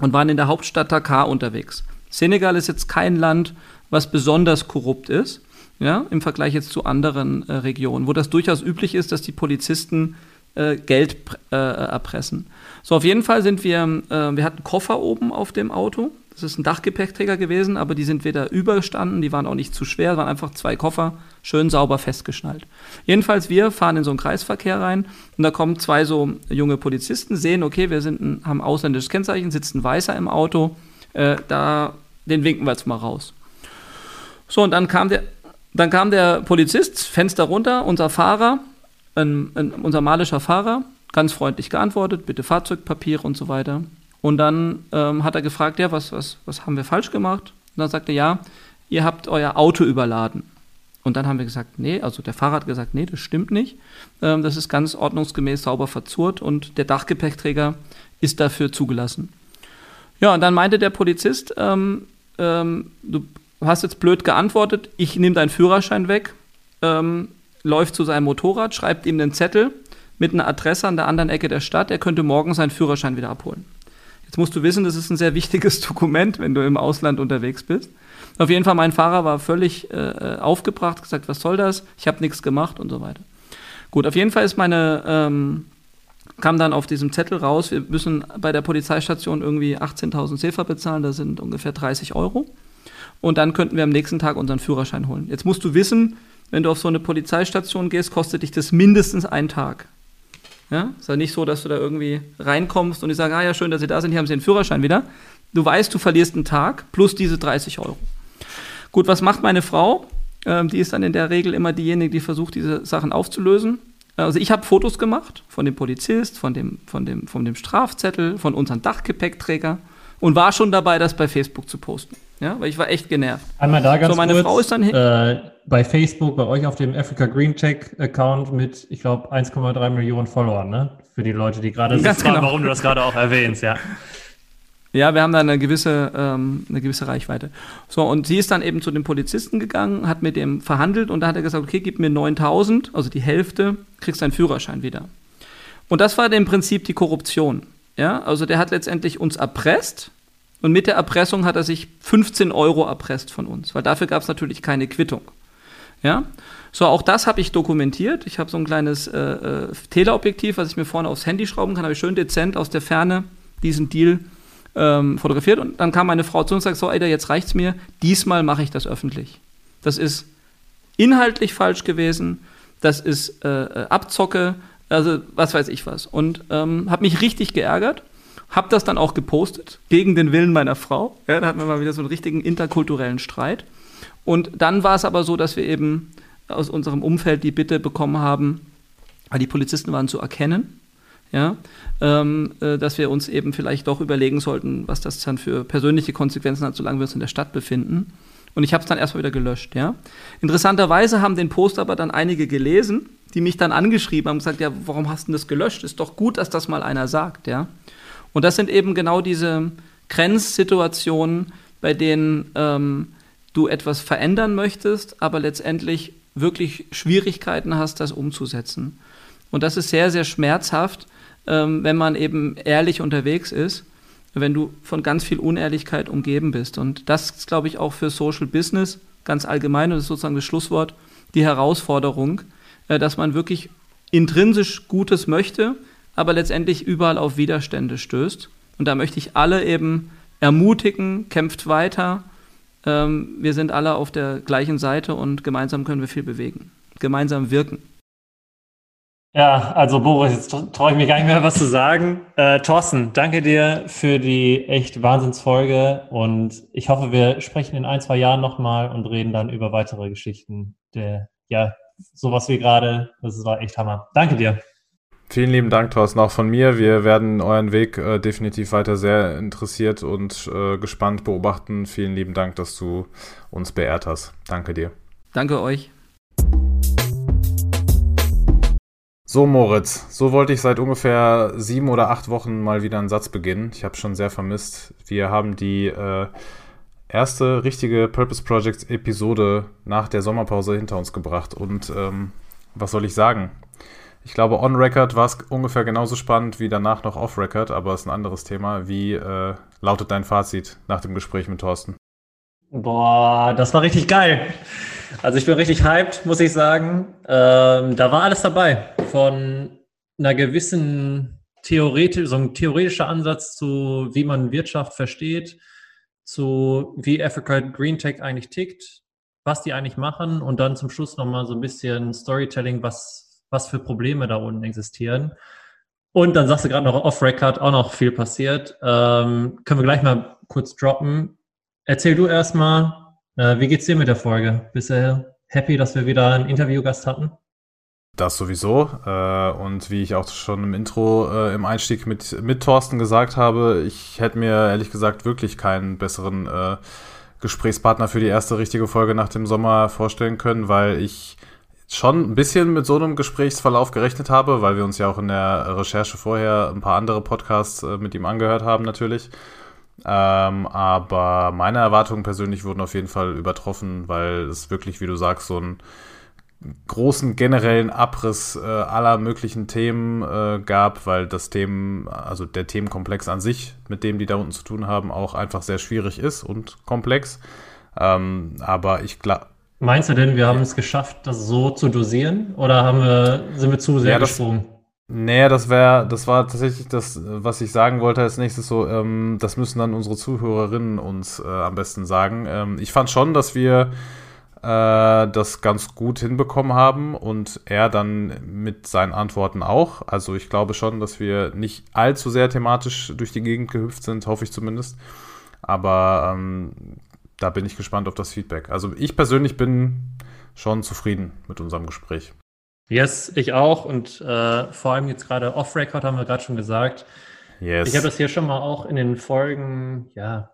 und waren in der Hauptstadt Dakar unterwegs. Senegal ist jetzt kein Land, was besonders korrupt ist, ja, im Vergleich jetzt zu anderen äh, Regionen, wo das durchaus üblich ist, dass die Polizisten äh, Geld äh, erpressen. So, auf jeden Fall sind wir, äh, wir hatten Koffer oben auf dem Auto. Das ist ein Dachgepäckträger gewesen, aber die sind weder überstanden, die waren auch nicht zu schwer, waren einfach zwei Koffer, schön sauber festgeschnallt. Jedenfalls, wir fahren in so einen Kreisverkehr rein und da kommen zwei so junge Polizisten, sehen, okay, wir sind haben ausländisches Kennzeichen, sitzt ein Weißer im Auto, äh, da, den winken wir jetzt mal raus. So, und dann kam der, dann kam der Polizist, Fenster runter, unser Fahrer, ein, ein, unser malischer Fahrer, ganz freundlich geantwortet, bitte Fahrzeugpapiere und so weiter. Und dann ähm, hat er gefragt, ja, was, was, was haben wir falsch gemacht? Und dann sagte er, ja, ihr habt euer Auto überladen. Und dann haben wir gesagt, nee, also der Fahrer hat gesagt, nee, das stimmt nicht. Ähm, das ist ganz ordnungsgemäß sauber verzurrt und der Dachgepäckträger ist dafür zugelassen. Ja, und dann meinte der Polizist, ähm, ähm, du hast jetzt blöd geantwortet, ich nehme deinen Führerschein weg, ähm, läuft zu seinem Motorrad, schreibt ihm einen Zettel mit einer Adresse an der anderen Ecke der Stadt, er könnte morgen seinen Führerschein wieder abholen. Jetzt musst du wissen, das ist ein sehr wichtiges Dokument, wenn du im Ausland unterwegs bist. Auf jeden Fall, mein Fahrer war völlig äh, aufgebracht, gesagt, was soll das? Ich habe nichts gemacht und so weiter. Gut, auf jeden Fall ist meine, ähm, kam dann auf diesem Zettel raus, wir müssen bei der Polizeistation irgendwie 18.000 Sefer bezahlen, das sind ungefähr 30 Euro. Und dann könnten wir am nächsten Tag unseren Führerschein holen. Jetzt musst du wissen, wenn du auf so eine Polizeistation gehst, kostet dich das mindestens einen Tag. Ja? Ist ja nicht so, dass du da irgendwie reinkommst und die sagen, ah ja, schön, dass Sie da sind, hier haben Sie den Führerschein wieder. Du weißt, du verlierst einen Tag plus diese 30 Euro. Gut, was macht meine Frau? Ähm, die ist dann in der Regel immer diejenige, die versucht, diese Sachen aufzulösen. Also ich habe Fotos gemacht von dem Polizist, von dem, von, dem, von dem Strafzettel, von unserem Dachgepäckträger und war schon dabei, das bei Facebook zu posten. Ja, weil ich war echt genervt. Einmal da ganz so, meine kurz, Frau ist dann äh, bei Facebook, bei euch auf dem Africa Green Check Account mit, ich glaube, 1,3 Millionen Followern, ne? Für die Leute, die gerade fragen, genau. warum du das gerade auch erwähnst, ja. Ja, wir haben da eine gewisse, ähm, eine gewisse Reichweite. So, und sie ist dann eben zu dem Polizisten gegangen, hat mit dem verhandelt und da hat er gesagt, okay, gib mir 9000, also die Hälfte, kriegst deinen Führerschein wieder. Und das war im Prinzip die Korruption. Ja, also der hat letztendlich uns erpresst und mit der Erpressung hat er sich 15 Euro erpresst von uns, weil dafür gab es natürlich keine Quittung. Ja, so auch das habe ich dokumentiert. Ich habe so ein kleines äh, äh, Teleobjektiv, was ich mir vorne aufs Handy schrauben kann, habe ich schön dezent aus der Ferne diesen Deal ähm, fotografiert und dann kam meine Frau zu uns und sagt, so, Alter, jetzt reicht's mir, diesmal mache ich das öffentlich. Das ist inhaltlich falsch gewesen, das ist äh, äh Abzocke, also was weiß ich was. Und ähm, habe mich richtig geärgert, habe das dann auch gepostet, gegen den Willen meiner Frau. Ja, da hatten wir mal wieder so einen richtigen interkulturellen Streit. Und dann war es aber so, dass wir eben aus unserem Umfeld die Bitte bekommen haben, weil die Polizisten waren zu erkennen, ja, ähm, äh, dass wir uns eben vielleicht doch überlegen sollten, was das dann für persönliche Konsequenzen hat, solange wir uns in der Stadt befinden. Und ich habe es dann erstmal wieder gelöscht. Ja. Interessanterweise haben den Post aber dann einige gelesen, die mich dann angeschrieben haben und gesagt, ja, warum hast du das gelöscht? Ist doch gut, dass das mal einer sagt. Ja. Und das sind eben genau diese Grenzsituationen, bei denen ähm, du etwas verändern möchtest, aber letztendlich wirklich Schwierigkeiten hast, das umzusetzen. Und das ist sehr, sehr schmerzhaft, ähm, wenn man eben ehrlich unterwegs ist, wenn du von ganz viel Unehrlichkeit umgeben bist. Und das ist, glaube ich, auch für Social Business ganz allgemein, und das ist sozusagen das Schlusswort, die Herausforderung, äh, dass man wirklich intrinsisch Gutes möchte, aber letztendlich überall auf Widerstände stößt. Und da möchte ich alle eben ermutigen, kämpft weiter. Ähm, wir sind alle auf der gleichen Seite und gemeinsam können wir viel bewegen. Gemeinsam wirken. Ja, also Boris, jetzt traue ich mich gar nicht mehr was zu sagen. Äh, Thorsten, danke dir für die echt Wahnsinnsfolge und ich hoffe, wir sprechen in ein, zwei Jahren nochmal und reden dann über weitere Geschichten. Der, ja, sowas wie gerade, das war echt Hammer. Danke dir. Vielen lieben Dank, Thorsten, auch von mir. Wir werden euren Weg äh, definitiv weiter sehr interessiert und äh, gespannt beobachten. Vielen lieben Dank, dass du uns beehrt hast. Danke dir. Danke euch. So, Moritz, so wollte ich seit ungefähr sieben oder acht Wochen mal wieder einen Satz beginnen. Ich habe schon sehr vermisst. Wir haben die äh, erste richtige Purpose Projects Episode nach der Sommerpause hinter uns gebracht. Und ähm, was soll ich sagen? Ich glaube, on Record war es ungefähr genauso spannend wie danach noch off Record, aber ist ein anderes Thema. Wie äh, lautet dein Fazit nach dem Gespräch mit Thorsten? Boah, das war richtig geil. Also ich bin richtig hyped, muss ich sagen. Ähm, da war alles dabei. Von einer gewissen Theoretik, so ein theoretischer Ansatz zu, wie man Wirtschaft versteht, zu, wie Africa Green Tech eigentlich tickt, was die eigentlich machen und dann zum Schluss nochmal so ein bisschen Storytelling, was, was für Probleme da unten existieren. Und dann sagst du gerade noch off-Record auch noch viel passiert. Ähm, können wir gleich mal kurz droppen. Erzähl du erstmal, äh, wie geht's dir mit der Folge? Bist du happy, dass wir wieder einen Interviewgast hatten? Das sowieso. Äh, und wie ich auch schon im Intro äh, im Einstieg mit, mit Thorsten gesagt habe, ich hätte mir ehrlich gesagt wirklich keinen besseren äh, Gesprächspartner für die erste richtige Folge nach dem Sommer vorstellen können, weil ich schon ein bisschen mit so einem Gesprächsverlauf gerechnet habe, weil wir uns ja auch in der Recherche vorher ein paar andere Podcasts äh, mit ihm angehört haben natürlich. Ähm, aber meine Erwartungen persönlich wurden auf jeden Fall übertroffen, weil es wirklich, wie du sagst, so einen großen generellen Abriss äh, aller möglichen Themen äh, gab, weil das Themen, also der Themenkomplex an sich, mit dem die da unten zu tun haben, auch einfach sehr schwierig ist und komplex. Ähm, aber ich glaube, Meinst du denn, wir haben es geschafft, das so zu dosieren? Oder haben wir, sind wir zu sehr ja, gesprungen? Nee, das wäre, das war tatsächlich das, was ich sagen wollte als nächstes so, ähm, das müssen dann unsere Zuhörerinnen uns äh, am besten sagen. Ähm, ich fand schon, dass wir äh, das ganz gut hinbekommen haben und er dann mit seinen Antworten auch. Also ich glaube schon, dass wir nicht allzu sehr thematisch durch die Gegend gehüpft sind, hoffe ich zumindest. Aber ähm, da bin ich gespannt auf das Feedback. Also ich persönlich bin schon zufrieden mit unserem Gespräch. Yes, ich auch. Und äh, vor allem jetzt gerade off-Record haben wir gerade schon gesagt. Yes. Ich habe das hier schon mal auch in den Folgen, ja,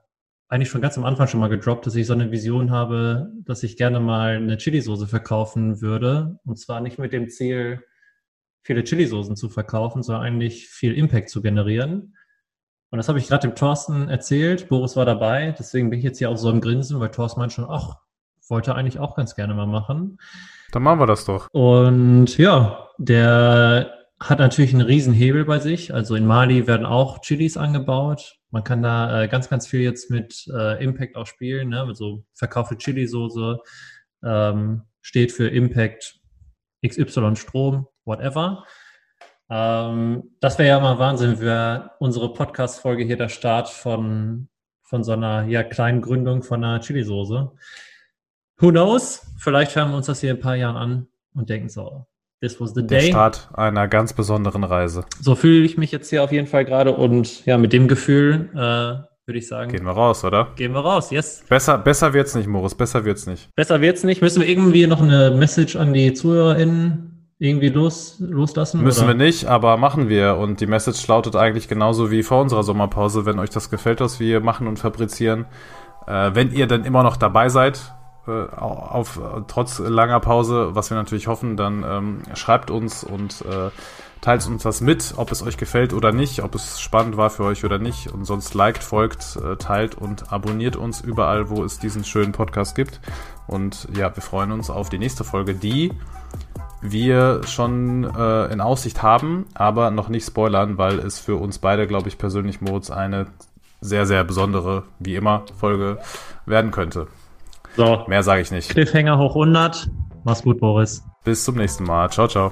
eigentlich schon ganz am Anfang schon mal gedroppt, dass ich so eine Vision habe, dass ich gerne mal eine Chili-Soße verkaufen würde. Und zwar nicht mit dem Ziel, viele Chili-Soßen zu verkaufen, sondern eigentlich viel Impact zu generieren. Und das habe ich gerade dem Thorsten erzählt. Boris war dabei. Deswegen bin ich jetzt hier auch so im Grinsen, weil Thorsten meint schon, ach, wollte eigentlich auch ganz gerne mal machen. Dann machen wir das doch. Und ja, der hat natürlich einen riesen Hebel bei sich. Also in Mali werden auch Chilis angebaut. Man kann da äh, ganz, ganz viel jetzt mit äh, Impact auch spielen. Ne? Also verkaufte Chili-Soße ähm, steht für Impact XY Strom, whatever. Ähm, das wäre ja mal Wahnsinn, wäre unsere Podcast-Folge hier der Start von, von so einer ja, kleinen Gründung von einer Chili-Soße. Who knows? Vielleicht hören wir uns das hier in ein paar Jahren an und denken so, this was the day. Der Start einer ganz besonderen Reise. So fühle ich mich jetzt hier auf jeden Fall gerade und ja, mit dem Gefühl äh, würde ich sagen. Gehen wir raus, oder? Gehen wir raus, yes. Besser, besser wird's nicht, Moritz, besser wird's nicht. Besser wird's nicht. Müssen wir irgendwie noch eine Message an die ZuhörerInnen irgendwie los, loslassen? Müssen oder? wir nicht, aber machen wir. Und die Message lautet eigentlich genauso wie vor unserer Sommerpause, wenn euch das gefällt, was wir machen und fabrizieren. Äh, wenn ihr dann immer noch dabei seid, äh, auf, trotz langer Pause, was wir natürlich hoffen, dann ähm, schreibt uns und äh, teilt uns das mit, ob es euch gefällt oder nicht, ob es spannend war für euch oder nicht. Und sonst liked, folgt, äh, teilt und abonniert uns überall, wo es diesen schönen Podcast gibt. Und ja, wir freuen uns auf die nächste Folge, die wir schon äh, in Aussicht haben, aber noch nicht spoilern, weil es für uns beide, glaube ich, persönlich, Moritz, eine sehr, sehr besondere, wie immer, Folge werden könnte. So. Mehr sage ich nicht. Cliffhanger hoch 100. Mach's gut, Boris. Bis zum nächsten Mal. Ciao, ciao.